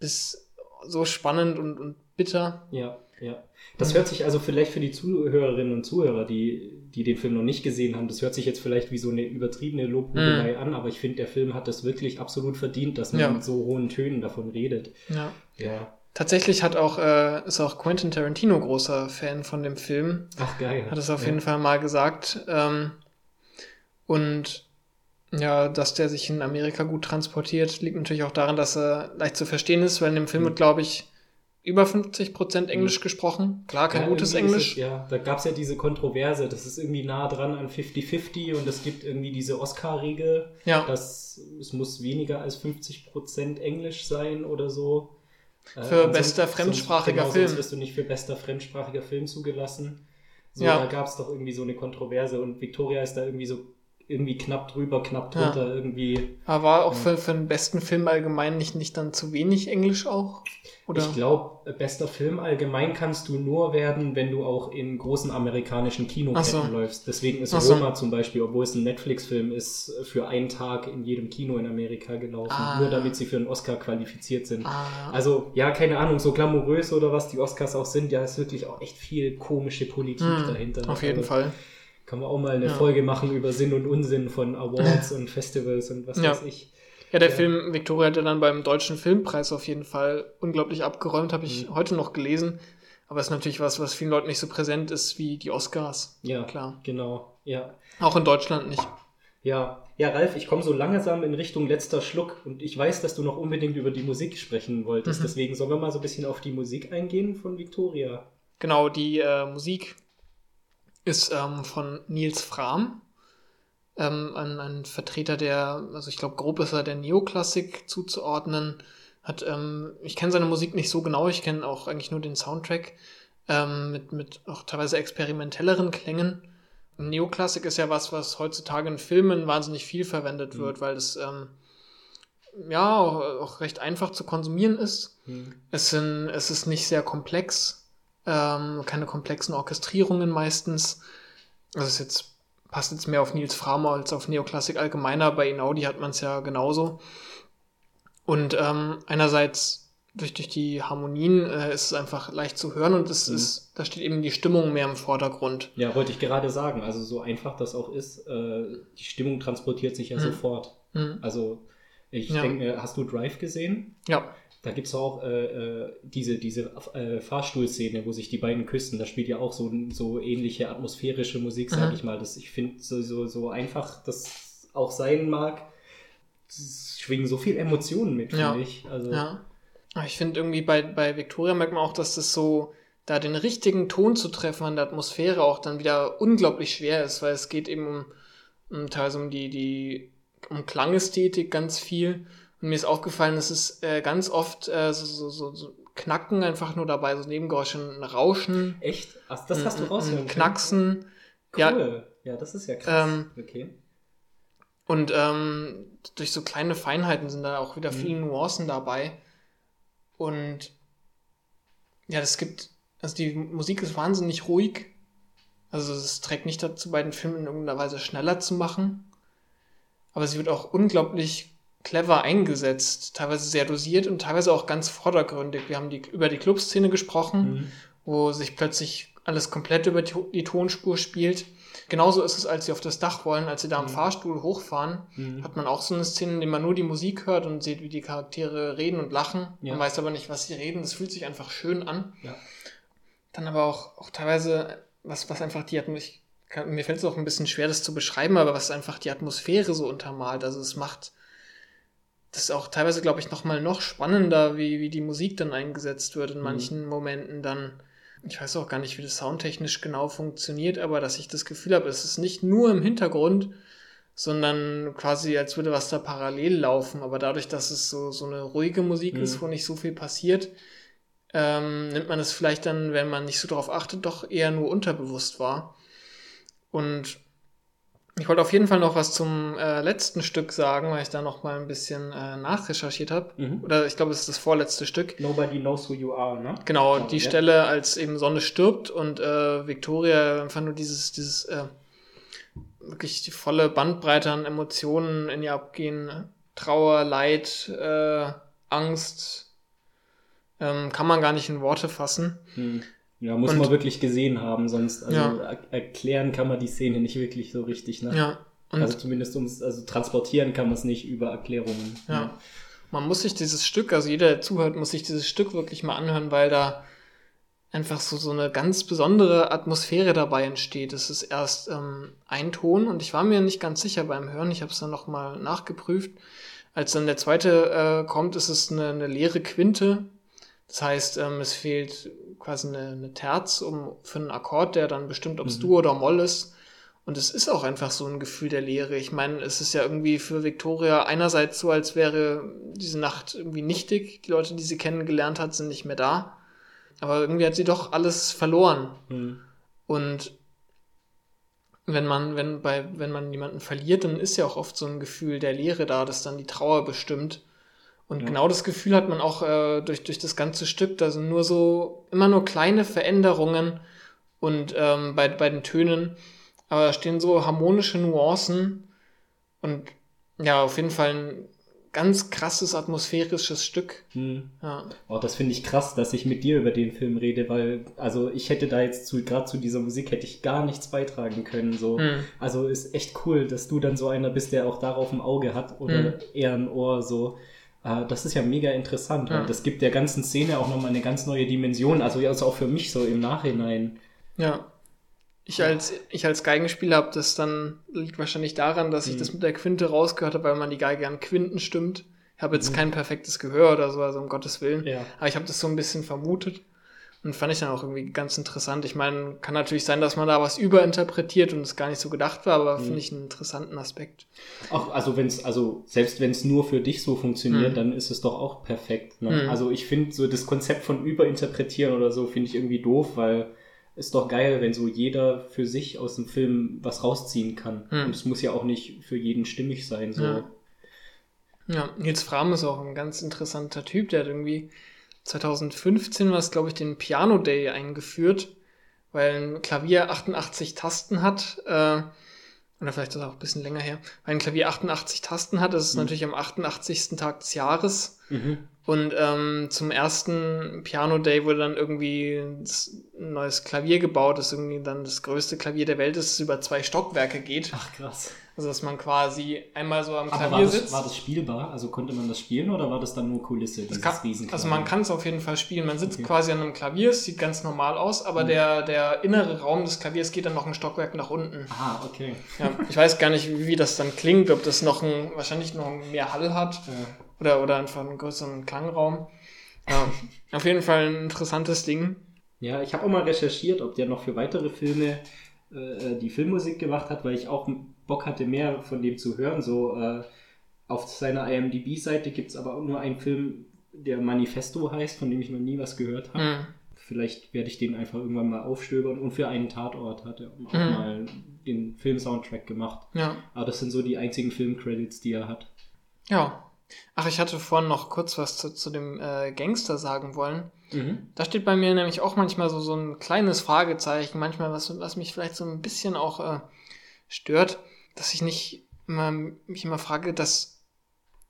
Speaker 2: bis so spannend und, und bitter.
Speaker 1: Ja, ja. Das hört sich also vielleicht für die Zuhörerinnen und Zuhörer, die, die den Film noch nicht gesehen haben, das hört sich jetzt vielleicht wie so eine übertriebene Lobhudelei an, aber ich finde, der Film hat das wirklich absolut verdient, dass man
Speaker 2: Ja.
Speaker 1: mit so hohen Tönen davon redet.
Speaker 2: Ja.
Speaker 1: Ja.
Speaker 2: Tatsächlich hat auch, äh, ist auch Quentin Tarantino großer Fan von dem Film.
Speaker 1: Ach, geil.
Speaker 2: Hat es auf
Speaker 1: ja.
Speaker 2: jeden Fall mal gesagt. Ähm, und ja, dass der sich in Amerika gut transportiert, liegt natürlich auch daran, dass er leicht zu verstehen ist, weil in dem Film wird, glaube ich, über 50 Prozent Englisch gesprochen. Klar, kein
Speaker 1: Ja,
Speaker 2: gutes Englisch.
Speaker 1: Es, ja, da gab es ja diese Kontroverse, das ist irgendwie nah dran an 50-50 und es gibt irgendwie diese Oscar-Regel,
Speaker 2: Ja.
Speaker 1: dass es muss weniger als 50% Englisch sein oder so. Äh,
Speaker 2: Für
Speaker 1: ansonsten-
Speaker 2: bester fremdsprachiger
Speaker 1: sonst,
Speaker 2: Film.
Speaker 1: Genau, sonst wirst du nicht für bester fremdsprachiger Film zugelassen. So,
Speaker 2: Ja.
Speaker 1: da gab es doch irgendwie so eine Kontroverse und Victoria ist da irgendwie so irgendwie knapp drüber, knapp
Speaker 2: Ja.
Speaker 1: drunter, irgendwie.
Speaker 2: Aber war auch für, für den besten Film allgemein nicht, nicht dann zu wenig Englisch auch? Oder?
Speaker 1: Ich glaube, bester Film allgemein kannst du nur werden, wenn du auch in großen amerikanischen Kinoketten
Speaker 2: so.
Speaker 1: läufst. Deswegen ist
Speaker 2: Ach so.
Speaker 1: Roma zum Beispiel, obwohl es ein Netflix-Film ist, für einen Tag in jedem Kino in Amerika gelaufen.
Speaker 2: Ah.
Speaker 1: Nur damit sie für einen Oscar qualifiziert sind.
Speaker 2: Ah.
Speaker 1: Also, ja, keine Ahnung, so glamourös oder was die Oscars auch sind, ja, ist wirklich auch echt viel komische Politik
Speaker 2: Hm,
Speaker 1: dahinter.
Speaker 2: auf jeden
Speaker 1: Also,
Speaker 2: Fall.
Speaker 1: Kann man auch mal eine
Speaker 2: Ja.
Speaker 1: Folge machen über Sinn und Unsinn von Awards und Festivals und was
Speaker 2: Ja.
Speaker 1: weiß ich.
Speaker 2: Ja, der
Speaker 1: Ja.
Speaker 2: Film Victoria hat ja dann beim Deutschen Filmpreis auf jeden Fall unglaublich abgeräumt, habe ich
Speaker 1: Mhm.
Speaker 2: heute noch gelesen. Aber es ist natürlich was, was vielen Leuten nicht so präsent ist wie die Oscars.
Speaker 1: Ja,
Speaker 2: Klar.
Speaker 1: genau. Ja.
Speaker 2: Auch in Deutschland nicht.
Speaker 1: Ja, ja, Ralf, ich komme so langsam in Richtung letzter Schluck und ich weiß, dass du noch unbedingt über die Musik sprechen wolltest.
Speaker 2: Mhm.
Speaker 1: Deswegen sollen wir mal so ein bisschen auf die Musik eingehen von Victoria.
Speaker 2: Genau, die äh, Musik ist ähm, von Nils Fram, ähm, ein, ein Vertreter der, also ich glaube, grob ist er der Neoklassik zuzuordnen. Hat, ähm, ich kenne seine Musik nicht so genau, ich kenne auch eigentlich nur den Soundtrack ähm, mit, mit auch teilweise experimentelleren Klängen. Neoklassik ist ja was, was heutzutage in Filmen wahnsinnig viel verwendet
Speaker 1: Mhm.
Speaker 2: wird, weil es ähm, ja auch, auch recht einfach zu konsumieren ist. Es, sind, es ist nicht sehr komplex, ähm, keine komplexen Orchestrierungen meistens. Das ist jetzt, passt jetzt mehr auf Nils Framer als auf Neoklassik allgemeiner. Bei Inaudi hat man es ja genauso. Und ähm, einerseits durch, durch die Harmonien äh, ist es einfach leicht zu hören und es
Speaker 1: Mhm.
Speaker 2: ist, da steht eben die Stimmung mehr im Vordergrund.
Speaker 1: Ja, wollte ich gerade sagen. Also so einfach das auch ist, äh, die Stimmung transportiert sich ja
Speaker 2: Mhm.
Speaker 1: sofort.
Speaker 2: Mhm.
Speaker 1: Also ich
Speaker 2: Ja.
Speaker 1: denke, hast du Drive gesehen?
Speaker 2: Ja,
Speaker 1: Da gibt es auch äh, äh, diese, diese äh, Fahrstuhlszene, wo sich die beiden küssen. Da spielt ja auch so, so ähnliche atmosphärische Musik, sag
Speaker 2: Mhm.
Speaker 1: ich mal. Das, ich finde, so, so, so einfach das auch sein mag, es schwingen so viel Emotionen mit, finde
Speaker 2: Ja.
Speaker 1: ich. Also,
Speaker 2: Ja. Ich finde irgendwie bei, bei Victoria merkt man auch, dass das so, da den richtigen Ton zu treffen an der Atmosphäre auch dann wieder unglaublich schwer ist, weil es geht eben um, um teilweise um die, die, um Klangästhetik ganz viel. Und mir ist aufgefallen, es ist äh, ganz oft äh, so, so, so, so Knacken einfach nur dabei, so Nebengeräusche, ein Rauschen,
Speaker 1: Echt? Ach, das hast du können?
Speaker 2: Knacksen. Ja,
Speaker 1: Cool. Ja, das ist ja krass.
Speaker 2: Ähm,
Speaker 1: okay.
Speaker 2: Und ähm, durch so kleine Feinheiten sind da auch wieder
Speaker 1: Mhm.
Speaker 2: viele Nuancen dabei. Und ja, das gibt, also die Musik ist wahnsinnig ruhig. Also es trägt nicht dazu, bei den Filmen in irgendeiner Weise schneller zu machen. Aber sie wird auch unglaublich clever eingesetzt, teilweise sehr dosiert und teilweise auch ganz vordergründig. Wir haben die, über die Clubszene gesprochen
Speaker 1: Mhm.
Speaker 2: wo sich plötzlich alles komplett über die, die Tonspur spielt. Genauso ist es, als sie auf das Dach wollen, als sie da im
Speaker 1: Mhm.
Speaker 2: Fahrstuhl hochfahren,
Speaker 1: Mhm.
Speaker 2: hat man auch so eine Szene, in der man nur die Musik hört und sieht, wie die Charaktere reden und lachen.
Speaker 1: Ja.
Speaker 2: Man weiß aber nicht, was sie reden. Das fühlt sich einfach schön an.
Speaker 1: Ja.
Speaker 2: Dann aber auch, auch teilweise, was, was einfach die Atmosphäre, mir fällt es auch ein bisschen schwer, das zu beschreiben, aber was einfach die Atmosphäre so untermalt. Also es macht das ist auch teilweise, glaube ich, nochmal noch spannender, wie, wie die Musik dann eingesetzt wird in
Speaker 1: Mhm.
Speaker 2: manchen Momenten dann. Ich weiß auch gar nicht, wie das soundtechnisch genau funktioniert, aber dass ich das Gefühl habe, es ist nicht nur im Hintergrund, sondern quasi, als würde was da parallel laufen. Aber dadurch, dass es so, so eine ruhige Musik
Speaker 1: Mhm.
Speaker 2: ist, wo nicht so viel passiert, ähm, nimmt man es vielleicht dann, wenn man nicht so darauf achtet, doch eher nur unterbewusst wahr. Und Ich wollte auf jeden Fall noch was zum äh, letzten Stück sagen, weil ich da noch mal ein bisschen äh, nachrecherchiert habe.
Speaker 1: Mhm.
Speaker 2: Oder ich glaube, es ist das vorletzte Stück.
Speaker 1: Nobody knows who you are, ne?
Speaker 2: Genau,
Speaker 1: Ja,
Speaker 2: die
Speaker 1: ja.
Speaker 2: Stelle, als eben Sonne stirbt und äh, Victoria einfach nur dieses, dieses äh, wirklich die volle Bandbreite an Emotionen in ihr abgehen. Trauer, Leid, äh, Angst, ähm, kann man gar nicht in Worte fassen.
Speaker 1: Hm. Ja, muss
Speaker 2: Und-
Speaker 1: man wirklich gesehen haben, sonst also
Speaker 2: Ja.
Speaker 1: er erklären kann man die Szene nicht wirklich so richtig, ne?
Speaker 2: Ja. Und
Speaker 1: also zumindest ums, also transportieren kann man es nicht über Erklärungen. ne?
Speaker 2: Ja. Man muss sich dieses Stück, also jeder, der zuhört, muss sich dieses Stück wirklich mal anhören, weil da einfach so, so eine ganz besondere Atmosphäre dabei entsteht. Es ist erst ähm, ein Ton und ich war mir nicht ganz sicher beim Hören, ich habe es dann nochmal nachgeprüft. Als dann der zweite äh, kommt, ist es eine, eine leere Quinte. Das heißt, ähm, es fehlt quasi eine, eine Terz um, für einen Akkord, der dann bestimmt, ob es Dur oder Moll ist. Und es ist auch einfach so ein Gefühl der Leere. Ich meine, es ist ja irgendwie für Victoria einerseits so, als wäre diese Nacht irgendwie nichtig. Die Leute, die sie kennengelernt hat, sind nicht mehr da. Aber irgendwie hat sie doch alles verloren.
Speaker 1: Hm.
Speaker 2: Und wenn man, wenn bei, wenn man jemanden verliert, dann ist ja auch oft so ein Gefühl der Leere da, das dann die Trauer bestimmt. Und
Speaker 1: Ja.
Speaker 2: genau das Gefühl hat man auch äh, durch, durch das ganze Stück. Da sind nur so, immer nur kleine Veränderungen und ähm, bei, bei den Tönen. Aber da stehen so harmonische Nuancen und ja, auf jeden Fall ein ganz krasses atmosphärisches Stück.
Speaker 1: Hm.
Speaker 2: Ja.
Speaker 1: Oh, das finde ich krass, dass ich mit dir über den Film rede, weil, also ich hätte da jetzt zu, gerade zu dieser Musik hätte ich gar nichts beitragen können. So.
Speaker 2: Hm.
Speaker 1: Also ist echt cool, dass du dann so einer bist, der auch darauf ein Auge hat oder
Speaker 2: Hm.
Speaker 1: eher ein Ohr. So. Äh, das ist ja mega interessant.
Speaker 2: Ja.
Speaker 1: Und das gibt der ganzen Szene auch nochmal eine ganz neue Dimension. Also, also auch für mich so im Nachhinein.
Speaker 2: Ja. Ich als, ich als Geigenspieler habe das dann, liegt wahrscheinlich daran, dass ich
Speaker 1: Mhm.
Speaker 2: das mit der Quinte rausgehört habe, weil man die Geige an Quinten stimmt. Ich habe jetzt
Speaker 1: Mhm.
Speaker 2: kein perfektes Gehör oder so, also um Gottes Willen.
Speaker 1: Ja.
Speaker 2: Aber ich habe das so ein bisschen vermutet und fand ich dann auch irgendwie ganz interessant. Ich meine, kann natürlich sein, dass man da was überinterpretiert und es gar nicht so gedacht war, aber
Speaker 1: Mhm.
Speaker 2: finde ich einen interessanten Aspekt.
Speaker 1: Auch, also wenn es, also selbst wenn es nur für dich so funktioniert,
Speaker 2: Mhm.
Speaker 1: dann ist es doch auch perfekt. Ne?
Speaker 2: Mhm.
Speaker 1: Also ich finde so das Konzept von überinterpretieren oder so finde ich irgendwie doof, weil ist doch geil, wenn so jeder für sich aus dem Film was rausziehen kann.
Speaker 2: Mhm.
Speaker 1: Und es muss ja auch nicht für jeden stimmig sein. So.
Speaker 2: Ja. Ja, Nils Fram ist auch ein ganz interessanter Typ. Der hat irgendwie 2015 was, glaube ich, den Piano Day eingeführt, weil ein Klavier 88 Tasten hat. Äh, oder vielleicht ist das auch ein bisschen länger her. Weil ein Klavier 88 Tasten hat, das ist
Speaker 1: Mhm.
Speaker 2: natürlich am 88. Tag des Jahres.
Speaker 1: Mhm.
Speaker 2: Und ähm, zum ersten Piano Day wurde dann irgendwie ein neues Klavier gebaut, das irgendwie dann das größte Klavier der Welt ist, das über zwei Stockwerke geht.
Speaker 1: Ach krass.
Speaker 2: Also dass man quasi einmal so am
Speaker 1: Aber
Speaker 2: Klavier
Speaker 1: war das,
Speaker 2: sitzt.
Speaker 1: war das spielbar? Also konnte man das spielen oder war das dann nur Kulisse, dieses
Speaker 2: Es kann, also man kann es auf jeden Fall spielen. Man sitzt
Speaker 1: Okay.
Speaker 2: quasi an einem Klavier, es sieht ganz normal aus, aber
Speaker 1: Mhm.
Speaker 2: der, der innere Raum des Klaviers geht dann noch ein Stockwerk nach unten.
Speaker 1: Ah, okay.
Speaker 2: Ja, ich weiß gar nicht, wie das dann klingt, ob das noch ein, wahrscheinlich noch mehr Hall hat oder, oder einfach einen größeren Klangraum. Ja, auf jeden Fall ein interessantes Ding.
Speaker 1: Ja, ich habe auch mal recherchiert, ob der noch für weitere Filme äh, die Filmmusik gemacht hat, weil ich auch Bock hatte, mehr von dem zu hören. So äh, auf seiner IMDb-Seite gibt es aber auch nur einen Film, der Manifesto heißt, von dem ich noch nie was gehört habe.
Speaker 2: Hm.
Speaker 1: Vielleicht werde ich den einfach irgendwann mal aufstöbern. Und für einen Tatort hat er auch
Speaker 2: Mhm.
Speaker 1: mal den Film-Soundtrack gemacht.
Speaker 2: Ja.
Speaker 1: Aber das sind so die einzigen Film-Credits, die er hat.
Speaker 2: Ja. Ach, ich hatte vorhin noch kurz was zu, zu dem äh, Gangster sagen wollen.
Speaker 1: Mhm.
Speaker 2: Da steht bei mir nämlich auch manchmal so, so ein kleines Fragezeichen, manchmal was, was mich vielleicht so ein bisschen auch äh, stört, dass ich nicht immer, mich immer frage, dass,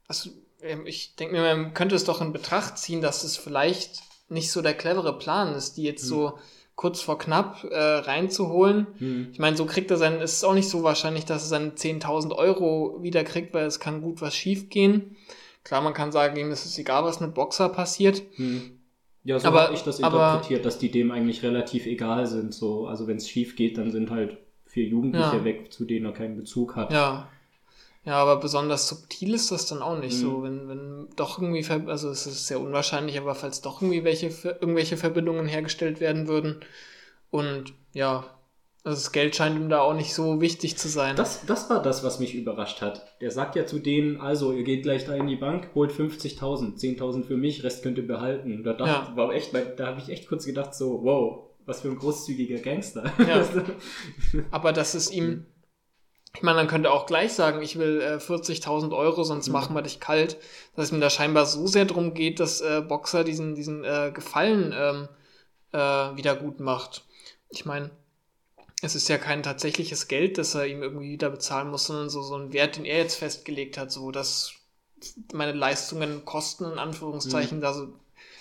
Speaker 2: also ähm, ich denke mir, man könnte es doch in Betracht ziehen, dass es vielleicht nicht so der clevere Plan ist, die jetzt
Speaker 1: Hm.
Speaker 2: so kurz vor knapp äh, reinzuholen.
Speaker 1: Mhm.
Speaker 2: Ich meine, so kriegt er sein, es ist auch nicht so wahrscheinlich, dass er seine 10.000 Euro wieder kriegt, weil es kann gut was schief gehen. Klar, man kann sagen, ihm ist es egal, was mit Boxer passiert.
Speaker 1: Hm. Ja, so
Speaker 2: Aber-
Speaker 1: habe ich das
Speaker 2: aber-
Speaker 1: interpretiert, dass die dem eigentlich relativ egal sind. So, also wenn es schief geht, dann sind halt vier Jugendliche
Speaker 2: Ja.
Speaker 1: weg, zu denen er keinen Bezug hat.
Speaker 2: Ja. Ja, aber besonders subtil ist das dann auch nicht
Speaker 1: Mhm.
Speaker 2: so, wenn, wenn doch irgendwie, also es ist sehr unwahrscheinlich, aber falls doch irgendwie welche, irgendwelche Verbindungen hergestellt werden würden und ja, also das Geld scheint ihm da auch nicht so wichtig zu sein.
Speaker 1: Das, das war das, was mich überrascht hat. Der sagt ja zu denen, also ihr geht gleich da in die Bank, holt 50.000, 10.000 für mich, Rest könnt ihr behalten. Da, dachte,
Speaker 2: Ja.
Speaker 1: war echt, da habe ich echt kurz gedacht, so, wow, was für ein großzügiger Gangster.
Speaker 2: Ja. aber dass es ihm Ich meine, man könnte auch gleich sagen, ich will äh, 40.000 Euro, sonst mhm. machen wir dich kalt. Dass es mir da scheinbar so sehr drum geht, dass äh, Boxer diesen, diesen äh, Gefallen ähm, äh, wieder gut macht. Ich meine, es ist ja kein tatsächliches Geld, das er ihm irgendwie wieder bezahlen muss, sondern so, so ein Wert, den er jetzt festgelegt hat, so dass meine Leistungen kosten, in Anführungszeichen, mhm. da so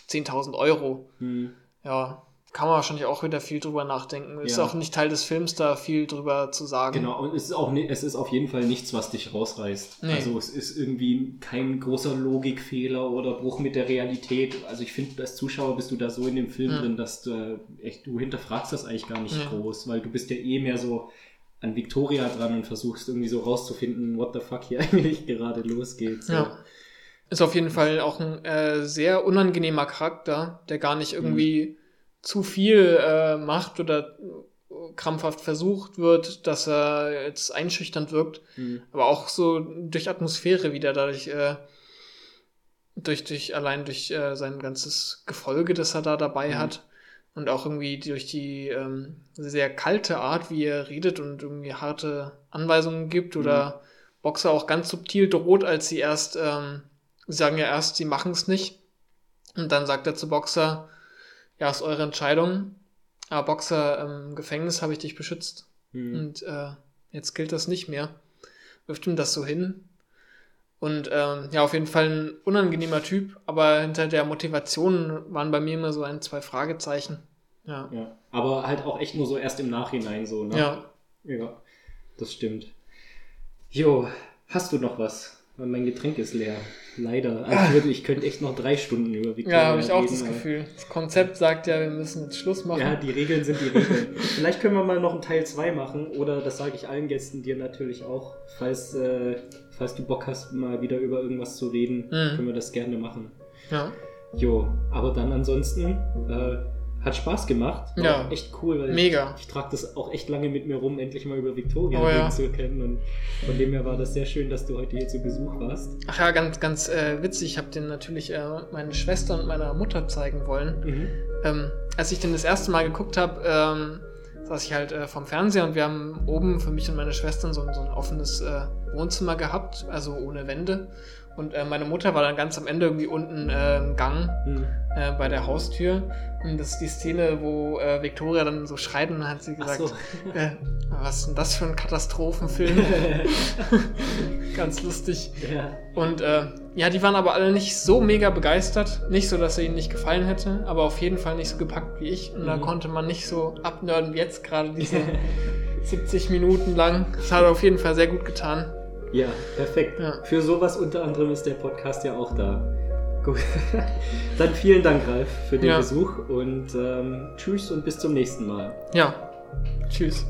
Speaker 2: 10.000 Euro. Mhm. Ja, kann man wahrscheinlich auch wieder viel drüber nachdenken. Ist ja. auch nicht Teil des Films, da viel drüber zu sagen.
Speaker 1: Genau, und es ist auch es ist auf jeden Fall nichts, was dich rausreißt. Nee. Also es ist irgendwie kein großer Logikfehler oder Bruch mit der Realität. Also ich finde, als Zuschauer bist du da so in dem Film mhm. drin, dass du echt, du hinterfragst das eigentlich gar nicht mhm. groß, weil du bist ja eh mehr so an Victoria dran und versuchst irgendwie so rauszufinden, what the fuck hier eigentlich gerade losgeht. So. Ja.
Speaker 2: Ist auf jeden Fall auch ein äh, sehr unangenehmer Charakter, der gar nicht irgendwie mhm zu viel äh, macht oder krampfhaft versucht wird, dass er jetzt einschüchternd wirkt, mhm. aber auch so durch Atmosphäre wieder, dadurch, äh, durch, durch, allein durch äh, sein ganzes Gefolge, das er da dabei mhm. hat und auch irgendwie durch die ähm, sehr kalte Art, wie er redet und irgendwie harte Anweisungen gibt oder mhm. Boxer auch ganz subtil droht, als sie erst, ähm, sie sagen ja erst, sie machen es nicht und dann sagt er zu Boxer, ja, ist eure Entscheidung. Aber Boxer im Gefängnis habe ich dich beschützt. Mhm. Und äh, jetzt gilt das nicht mehr. Wirft ihm das so hin. Und ähm, ja, auf jeden Fall ein unangenehmer Typ, aber hinter der Motivation waren bei mir immer so ein, zwei Fragezeichen. Ja.
Speaker 1: ja. Aber halt auch echt nur so erst im Nachhinein so, ne?
Speaker 2: Ja.
Speaker 1: Ja, das stimmt. Jo, hast du noch was? Mein Getränk ist leer. Leider. Also ich, würde, ich könnte echt noch drei Stunden über
Speaker 2: Victoria Ja, habe ich auch reden, das Gefühl. Das Konzept sagt ja, wir müssen jetzt Schluss machen.
Speaker 1: Ja, die Regeln sind die Regeln. Vielleicht können wir mal noch einen Teil 2 machen oder das sage ich allen Gästen dir natürlich auch. Falls, äh, falls du Bock hast, mal wieder über irgendwas zu reden, mhm. können wir das gerne machen.
Speaker 2: Ja.
Speaker 1: Jo, aber dann ansonsten äh, hat Spaß gemacht.
Speaker 2: Ja.
Speaker 1: echt cool, weil
Speaker 2: Mega.
Speaker 1: ich, ich trage das auch echt lange mit mir rum, endlich mal über Victoria oh, ja. zu kennen. Und von dem her war das sehr schön, dass du heute hier zu Besuch warst.
Speaker 2: Ach ja, ganz, ganz äh, witzig. Ich habe den natürlich äh, meine Schwester und meiner Mutter zeigen wollen. Mhm. Ähm, als ich den das erste Mal geguckt habe, ähm, saß ich halt äh, vom Fernseher und wir haben oben für mich und meine Schwestern so, so ein offenes äh, Wohnzimmer gehabt, also ohne Wände. Und äh, meine Mutter war dann ganz am Ende irgendwie unten äh, im Gang mhm. äh, bei der Haustür. Und das ist die Szene, wo äh, Victoria dann so schreit und dann hat sie gesagt, so. äh, was ist denn das für ein Katastrophenfilm? ganz lustig. Ja. Und äh, ja, die waren aber alle nicht so mega begeistert. Nicht so, dass er ihnen nicht gefallen hätte, aber auf jeden Fall nicht so gepackt wie ich. Und mhm. da konnte man nicht so abnörden wie jetzt gerade diese 70 Minuten lang. Das hat auf jeden Fall sehr gut getan.
Speaker 1: Ja, perfekt. Ja. Für sowas unter anderem ist der Podcast ja auch da. Gut. Dann vielen Dank, Ralf, für den ja. Besuch und ähm, tschüss und bis zum nächsten Mal.
Speaker 2: Ja, tschüss.